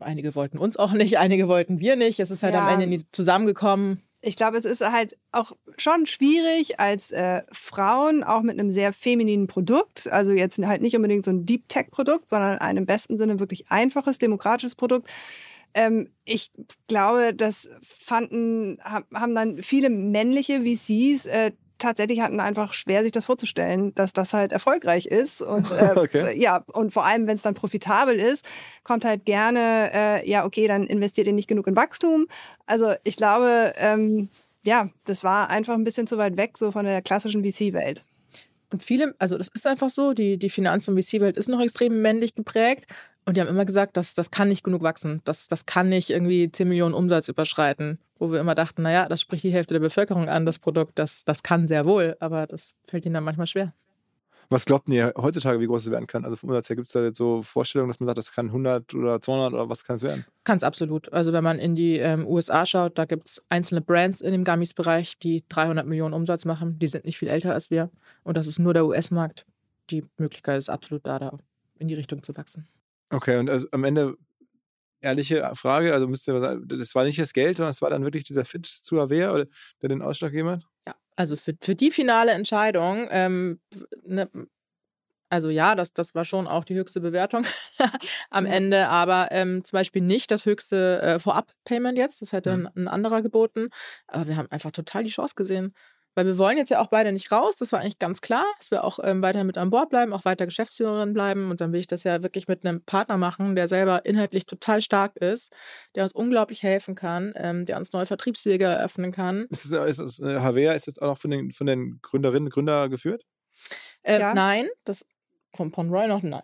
einige wollten uns auch nicht, einige wollten wir nicht. Es ist halt Ja. am Ende nie zusammengekommen. ich glaube, es ist halt auch schon schwierig als äh, Frauen, auch mit einem sehr femininen Produkt, also jetzt halt nicht unbedingt so ein Deep Tech-Produkt, sondern ein im besten Sinne wirklich einfaches, demokratisches Produkt. Ähm, ich glaube, das fanden, ha- haben dann viele männliche VCs äh, tatsächlich hatten einfach schwer, sich das vorzustellen, dass das halt erfolgreich ist. Und äh, Okay. ja, und vor allem, wenn es dann profitabel ist, kommt halt gerne, äh, ja, okay, dann investiert ihr nicht genug in Wachstum. Also ich glaube, ähm, ja, das war einfach ein bisschen zu weit weg so von der klassischen VC-Welt. Und viele, also das ist einfach so, die, die Finanz- und VC-Welt ist noch extrem männlich geprägt. Und die haben immer gesagt, das, das kann nicht genug wachsen. Das, das kann nicht irgendwie 10 Millionen Umsatz überschreiten. Wo wir immer dachten, naja, das spricht die Hälfte der Bevölkerung an, das Produkt. Das, das kann sehr wohl, aber das fällt ihnen dann manchmal schwer. Was glaubt ihr heutzutage, wie groß es werden kann? Also vom Umsatz her gibt es da jetzt so Vorstellungen, dass man sagt, das kann 100 oder 200 oder was kann es werden? Kann es absolut. Also wenn man in die ähm, USA schaut, da gibt es einzelne Brands in dem Gummies-Bereich, die 300 Millionen Umsatz machen. Die sind nicht viel älter als wir. Und das ist nur der US-Markt. Die Möglichkeit ist absolut da, da in die Richtung zu wachsen. Okay, und also am Ende ehrliche Frage, also müsst ihr was sagen, das war nicht das Geld, sondern es war dann wirklich dieser Fit zu Avea, oder der den Ausschlag gegeben hat? Ja, also für, für die finale Entscheidung, ähm, ne, also ja, das, das war schon auch die höchste Bewertung am Ja. Ende, aber ähm, zum Beispiel nicht das höchste äh, Vorab-Payment jetzt, das hätte Mhm. ein, ein anderer geboten, aber wir haben einfach total die Chance gesehen. Weil wir wollen jetzt ja auch beide nicht raus, das war eigentlich ganz klar, dass wir auch ähm, weiter mit an Bord bleiben, auch weiter Geschäftsführerin bleiben und dann will ich das ja wirklich mit einem Partner machen, der selber inhaltlich total stark ist, der uns unglaublich helfen kann, ähm, der uns neue Vertriebswege eröffnen kann. Ist es, ist es, äh, Havea ist jetzt auch noch von den, von den Gründerinnen und Gründern geführt? Äh, Ja. Nein, das von Ponroy noch nein.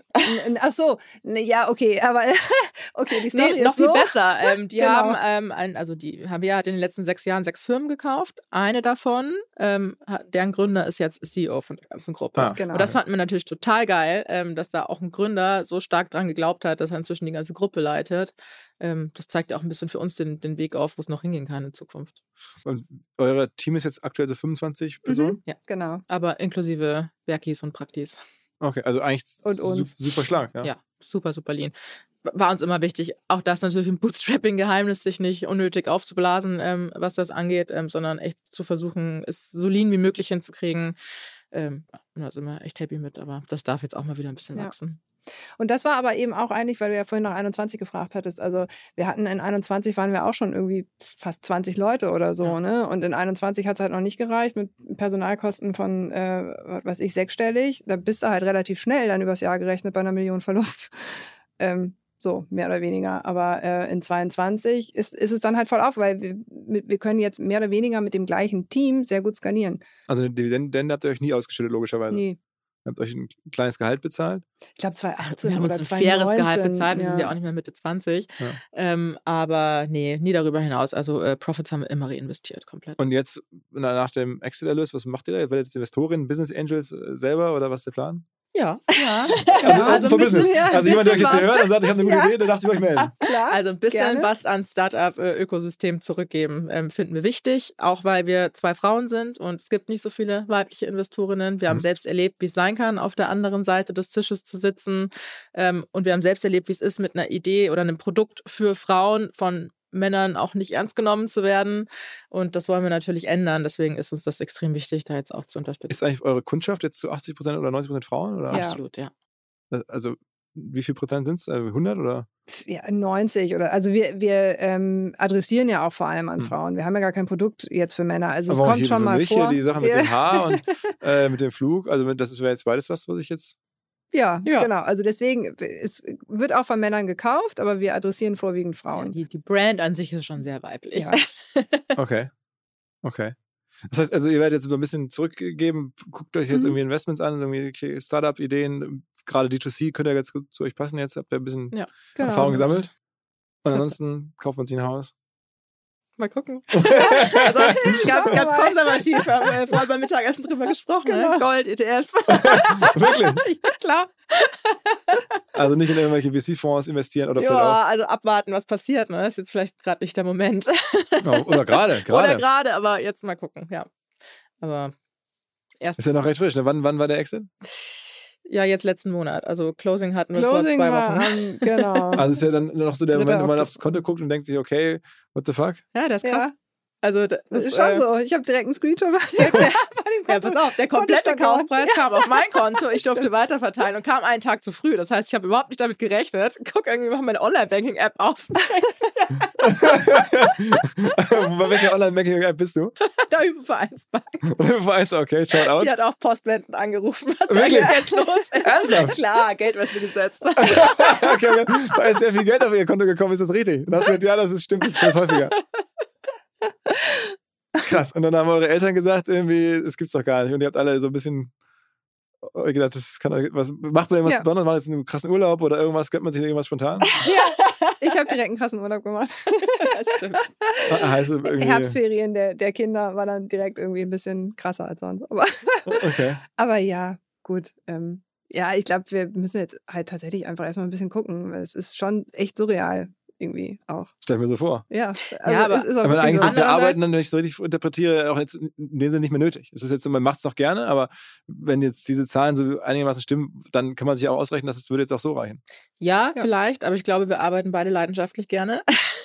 Ach so, ne, ja, okay, aber okay, die Story Nee, ist noch so. viel besser. Ähm, die Genau. haben, ähm, ein, also die HBA hat in den letzten sechs Jahren sechs Firmen gekauft. Eine davon, ähm, deren Gründer ist jetzt CEO von der ganzen Gruppe. Ah, Genau. Und das fanden wir natürlich total geil, ähm, dass da auch ein Gründer so stark dran geglaubt hat, dass er inzwischen die ganze Gruppe leitet. Ähm, das zeigt ja auch ein bisschen für uns den, den Weg auf, wo es noch hingehen kann in Zukunft. Und euer Team ist jetzt aktuell so 25 Personen? Genau. Aber inklusive Werkis und Praktis. Okay, also eigentlich Und uns. super stark, ja. Ja, super, super lean. War uns immer wichtig. Auch das natürlich ein Bootstrapping-Geheimnis, sich nicht unnötig aufzublasen, ähm, was das angeht, ähm, sondern echt zu versuchen, es so lean wie möglich hinzukriegen. Ähm, da sind wir echt happy mit, aber das darf jetzt auch mal wieder ein bisschen Ja. wachsen. Und das war aber eben auch eigentlich, weil du ja vorhin nach 21 gefragt hattest. Also wir hatten in 21 waren wir auch schon irgendwie fast 20 Leute oder so, Ja. ne? Und in 21 hat es halt noch nicht gereicht mit Personalkosten von, äh, was weiß ich, sechsstellig. Da bist du halt relativ schnell dann übers Jahr gerechnet bei einer Million Verlust. Ähm, So, mehr oder weniger. Aber äh, in 22 ist, ist es dann halt voll auf, weil wir, mit, wir können jetzt mehr oder weniger mit dem gleichen Team sehr gut skalieren. Also eine Dividende habt ihr euch nie ausgeschüttet, logischerweise. Nee. Ihr habt euch ein kleines Gehalt bezahlt. Ich glaube 2018 wir haben oder uns ein faires 2019. Gehalt bezahlt, wir sind ja auch nicht mehr Mitte 20. Ja. Ähm, aber nee, nie darüber hinaus. Also äh, Profits haben wir immer reinvestiert, komplett. Und jetzt na, nach dem Exit-Erlös, was macht ihr da? Werdet ihr jetzt Investorin, Business Angels äh, selber oder was ist der Plan? Ja. Ja, Also, also, vom ein bisschen, Business. ja, also jemand, der euch jetzt hier was. hört und sagt, ich habe eine gute Ja. Idee, der darf sich bei euch melden. Klar. Also ein bisschen gerne. was ans Startup-Ökosystem zurückgeben, ähm, finden wir wichtig, auch weil wir zwei Frauen sind und es gibt nicht so viele weibliche Investorinnen. Wir haben Mhm. selbst erlebt, wie es sein kann, auf der anderen Seite des Tisches zu sitzen. Ähm, und wir haben selbst erlebt, wie es ist, mit einer Idee oder einem Produkt für Frauen von Männern auch nicht ernst genommen zu werden. Und das wollen wir natürlich ändern. Deswegen ist uns das extrem wichtig, da jetzt auch zu unterstützen. Ist eigentlich eure Kundschaft jetzt zu 80 Prozent oder 90 Prozent Frauen? Oder? Ja. Absolut, ja. Also wie viel Prozent sind es? 100 oder? ja, 90 oder also wir, wir ähm, adressieren ja auch vor allem an Hm. Frauen. Wir haben ja gar kein Produkt jetzt für Männer. Also es Aber auch kommt hier schon für mal mich vor. Hier die Sache mit ja. dem Haar und äh, mit dem Flug. Also das wäre jetzt beides was, was ich jetzt. Ja, Ja. genau. Also deswegen, es wird auch von Männern gekauft, aber wir adressieren vorwiegend ja Frauen. die, die Brand an sich ist schon sehr weiblich. Ja. Okay. Okay. Das heißt, also ihr werdet jetzt so ein bisschen zurückgeben, guckt euch jetzt Mhm. irgendwie Investments an, irgendwie Startup-Ideen, gerade D2C könnte ja ganz gut zu euch passen jetzt, habt ihr ein bisschen Ja. Genau. Erfahrung gesammelt. Und ansonsten kauft man sich ein Haus. Mal gucken. Also, ganz, ganz konservativ haben wir vorhin beim Mittagessen drüber gesprochen. Genau. Ne? Gold, ETFs. Wirklich? ja, klar. Also nicht in irgendwelche VC-Fonds investieren oder Ja, also abwarten, was passiert. Ne? Ist jetzt vielleicht gerade nicht der Moment. Oder gerade, Oder gerade. gerade, aber jetzt mal gucken, ja. Aber erst, Ist ja noch recht frisch. Ne? Wann, wann war der Exit? Ja, jetzt letzten Monat. Also Closing hatten wir Closing vor zwei war Wochen. genau. Also ist ja dann noch so der Dritter Moment, wo man aufs Konto guckt und denkt sich, okay, what the fuck? Ja, das ist Ja. Also das, Das ist ist schon äh, so. Ich habe direkt einen Screenshot von dem Ja, pass auf, der komplette. Kaufpreis kam auf mein Konto. Ich durfte weiterverteilen und kam einen Tag zu früh. Das heißt, ich habe überhaupt nicht damit gerechnet. Guck irgendwie mal meine Online-Banking-App auf. Bei welcher Online-Banking-App bist du? da über Vereinsbank. Oder Vereins, okay, shout out. Die hat auch postwendend angerufen, was Wirklich? jetzt los ist. Ernsthaft? Klar, Geldwäsche gesetzt. okay, okay. Weil sehr viel Geld auf ihr Konto gekommen ist, ist das richtig. Du gesagt, ja, das ist, stimmt, das ist häufiger. Krass. Und dann haben eure Eltern gesagt, irgendwie, das gibt's doch gar nicht. Und ihr habt alle so ein bisschen euch gedacht, das kann doch- was macht man irgendwas Ja. Besonderes? Macht jetzt einen krassen Urlaub oder irgendwas? Gönnt man sich irgendwas spontan? Ich habe direkt einen krassen Urlaub gemacht. das stimmt. es irgendwie. Herbstferien der, der Kinder war dann direkt irgendwie ein bisschen krasser als sonst. Aber, Okay. aber ja, gut. Ähm, ja, ich glaube, wir müssen jetzt halt tatsächlich einfach erstmal ein bisschen gucken. weil Es ist schon echt surreal irgendwie auch. Stell mir so vor. Ja, also aber- es ist auch Aber eigentlich so. ist ja Arbeiten dann, wenn ich es so richtig interpretiere, auch jetzt in dem Sinne nicht mehr nötig. Es ist jetzt so, man macht es noch gerne, aber wenn jetzt diese Zahlen so einigermaßen stimmen, dann kann man sich auch ausrechnen, dass es würde jetzt auch so reichen. Ja, Ja. vielleicht, aber ich glaube, wir arbeiten beide leidenschaftlich gerne.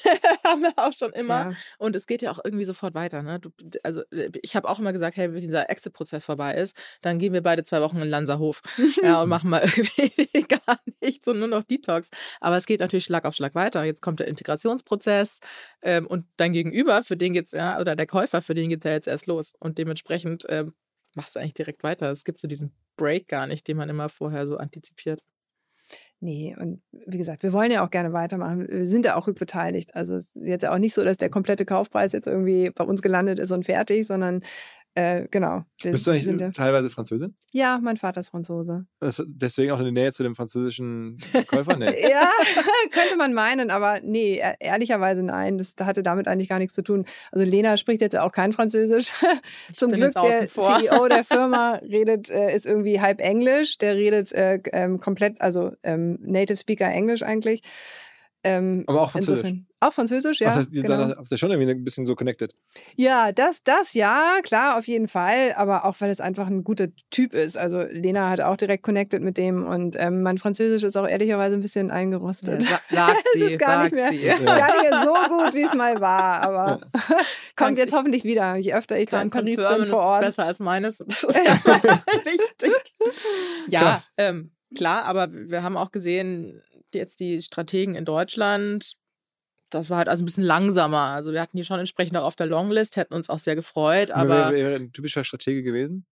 Haben wir auch schon immer. Ja. Und es geht ja auch irgendwie sofort weiter. Ne? Du, also äh, ich habe auch immer gesagt, hey, wenn dieser Exit-Prozess vorbei ist, dann gehen wir beide zwei Wochen in Lanzerhof ja, und machen mal irgendwie gar nichts und nur noch Detox. Aber es geht natürlich Schlag auf Schlag weiter. Jetzt kommt der Integrationsprozess ähm, und dein Gegenüber, für den geht's ja, oder der Käufer, für den geht's ja jetzt erst los. Und dementsprechend ähm, machst du eigentlich direkt weiter. Es gibt so diesen Break gar nicht, den man immer vorher so antizipiert. Nee, und wie gesagt, wir wollen ja auch gerne weitermachen. Wir sind ja auch rückbeteiligt. Also es ist jetzt auch nicht so, dass der komplette Kaufpreis jetzt irgendwie bei uns gelandet ist und fertig, sondern äh, genau. Wir Bist du sind ja, eigentlich teilweise Französin? ja, mein Vater ist Franzose. Deswegen auch eine Nähe zu dem französischen Käufer? Nee. Ja, könnte man meinen, aber nee, e- ehrlicherweise nein. Das hatte damit eigentlich gar nichts zu tun. Also Lena spricht jetzt ja auch kein Französisch. Zum Glück der vor. CEO der Firma redet, äh, ist irgendwie halb Englisch. Der redet äh, ähm, komplett, also ähm, Native Speaker Englisch eigentlich. Ähm, Aber auch Französisch. insofern- Auch Französisch, ja. Was heißt, genau. dann habt ihr schon irgendwie ein bisschen so connected. Ja, das, das ja, klar, auf jeden Fall. Aber auch, weil es einfach ein guter Typ ist. Also Lena hat auch direkt connected mit dem und ähm, mein Französisch ist auch ehrlicherweise ein bisschen eingerostet. Sa sagt Es sie, ist gar sagt nicht mehr, sie. Ja. gar nicht mehr so gut, wie es mal war. Aber kommt jetzt hoffentlich wieder, je öfter ich da in Paris bin vor es ist Ort. besser als meines. Das ist ja mal wichtig. Ja, ähm, klar, aber wir haben auch gesehen, jetzt die Strategen in Deutschland, das war halt also ein bisschen langsamer. Also wir hatten die schon entsprechend auch auf der Longlist, hätten uns auch sehr gefreut, Wer aber wäre ein typischer Stratege gewesen?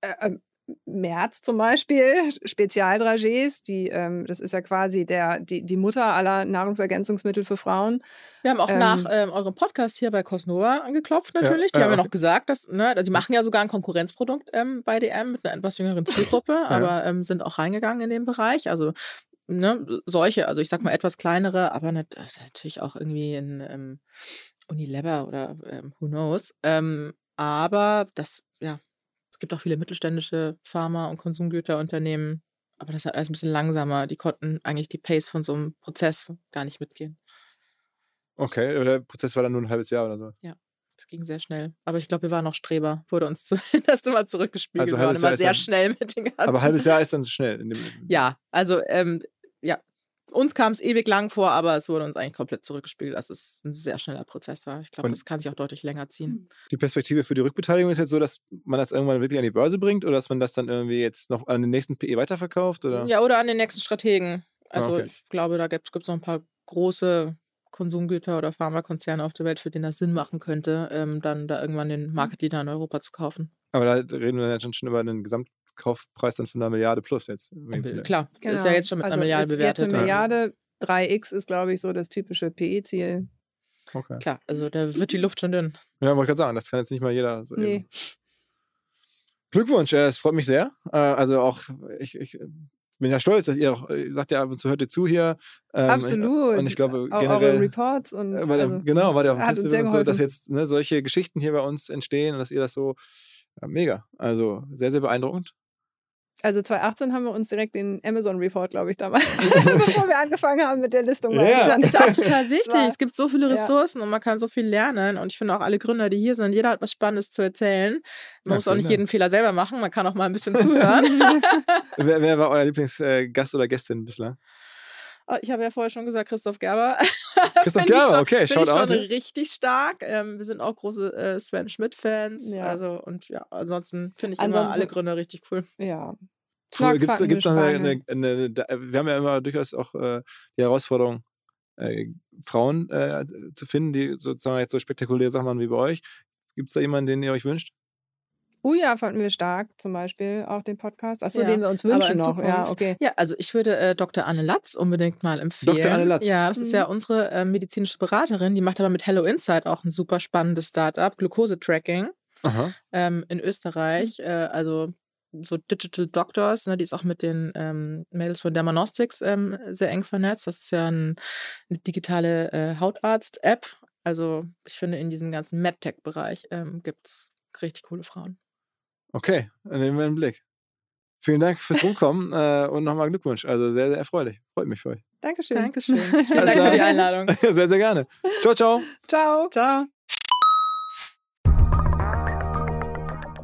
Äh, ähm, Merz zum Beispiel, Spezialdragés, die, ähm, das ist ja quasi der, die, die Mutter aller Nahrungsergänzungsmittel für Frauen. Wir haben auch Ähm, nach ähm, eurem Podcast hier bei Cosnova angeklopft natürlich. die ja, haben ja noch gesagt, dass, ne, die machen ja sogar ein Konkurrenzprodukt ähm, bei DM mit einer etwas jüngeren Zielgruppe, aber ähm, sind auch reingegangen in den Bereich. Also ne, solche, also ich sag mal etwas kleinere, aber nat natürlich auch irgendwie in ähm, Unilever oder ähm, who knows. Ähm, aber das, ja, es gibt auch viele mittelständische Pharma- und Konsumgüterunternehmen, aber das ist halt alles ein bisschen langsamer. Die konnten eigentlich die Pace von so einem Prozess gar nicht mitgehen. Okay, oder der Prozess war dann nur ein halbes Jahr oder so. Das ging sehr schnell. Aber ich glaube, wir waren noch Streber. Wurde uns zumindest immer zurückgespiegelt. Also wir waren immer Jahr sehr dann- schnell mit den ganzen. Aber halbes Jahr ist dann schnell. In dem, Ja, also, ähm, ja. Uns kam es ewig lang vor, aber es wurde uns eigentlich komplett zurückgespiegelt, dass es ein sehr schneller Prozess war. Ich glaube, das kann sich auch deutlich länger ziehen. Die Perspektive für die Rückbeteiligung ist jetzt so, dass man das irgendwann wirklich an die Börse bringt oder dass man das dann irgendwie jetzt noch an den nächsten PE weiterverkauft? Oder? Ja, oder an den nächsten Strategen. Also, okay. ich glaube, da gibt es noch ein paar große Konsumgüter oder Pharmakonzerne auf der Welt, für denen das Sinn machen könnte, ähm, dann da irgendwann den Market Leader in Europa zu kaufen. Aber da reden wir dann jetzt schon über einen Gesamtkaufpreis dann von einer Milliarde plus jetzt. dem Fall. Klar, ist ja jetzt schon mit also einer Milliarde ist bewertet. Jetzt eine. Milliarde, 3x ist, glaube ich, so das typische PE-Ziel. Okay. Klar, also da wird die Luft schon dünn. Ja, wollte ich gerade sagen, das kann jetzt nicht mal jeder so Nee. eben. Glückwunsch, ja, das freut mich sehr. Äh, also auch, ich, ich bin ja stolz, dass ihr auch, ihr sagt ja ab und zu, hört ihr zu hier. Ähm, Absolut. Und ich glaube, Auch generell. eure Reports und Äh, Bei der, also, genau, war der auf dem Festival und so, dass jetzt ne, solche Geschichten hier bei uns entstehen und dass ihr das so ja, mega. Also sehr, sehr beeindruckend. Also 2018 haben wir uns direkt den Amazon Report, glaube ich, damals, bevor wir angefangen haben mit der Listung. Ja. es Ist ja auch total wichtig. Es gibt so viele Ja. Ressourcen und man kann so viel lernen. Und ich finde auch alle Gründer, die hier sind, jeder hat was Spannendes zu erzählen. Man Ja, muss auch nicht jeden Fehler selber machen. Man kann auch mal ein bisschen zuhören. wer, wer war euer Lieblingsgast oder Gästin bislang? Oh, ich habe ja vorher schon gesagt, Christoph Gerber. Christoph Gerber, schon, okay, schaut ich schon out. ja. richtig stark. Ähm, wir sind auch große äh, Sven Schmidt-Fans. Ja. Also, und ja, ansonsten finde ich Ansonsten- immer alle Gründer richtig cool. ja. Gibt Snacks es fanden wir noch eine, eine, eine, wir haben ja immer durchaus auch äh, die Herausforderung, äh, Frauen äh, zu finden, die sozusagen jetzt so spektakuläre Sachen machen wie bei euch. Gibt es da jemanden, den ihr euch wünscht? Uja fanden wir stark, zum Beispiel, auch den Podcast. Achso, Ja, den wir uns wünschen noch. Ja, okay. Ja, also ich würde äh, Dr. Anne Latz unbedingt mal empfehlen. Dr. Anne Latz. Ja, das ist Mhm. ja unsere äh, medizinische Beraterin. Die macht aber mit Hello Insight auch ein super spannendes Startup, Glucose-Tracking Aha. ähm, in Österreich. Äh, also so Digital Doctors, ne, die ist auch mit den ähm, Mädels von Dermanostics ähm, sehr eng vernetzt. Das ist ja ein, eine digitale äh, Hautarzt-App. Also ich finde, in diesem ganzen MedTech-Bereich ähm, gibt es richtig coole Frauen. Okay, dann nehmen wir einen Blick. Vielen Dank fürs Rumkommen äh, und nochmal Glückwunsch. Also sehr, sehr erfreulich. Freut mich für euch. Dankeschön. Dankeschön. Vielen Dank für die Einladung. sehr, sehr gerne. Ciao, ciao. Ciao. Ciao.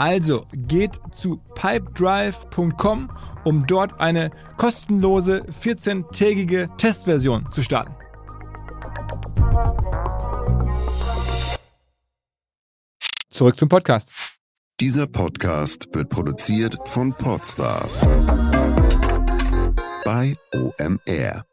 Also geht zu pipedrive.com, um dort eine kostenlose 14-tägige Testversion zu starten. Zurück zum Podcast. Dieser Podcast wird produziert von Podstars bei OMR.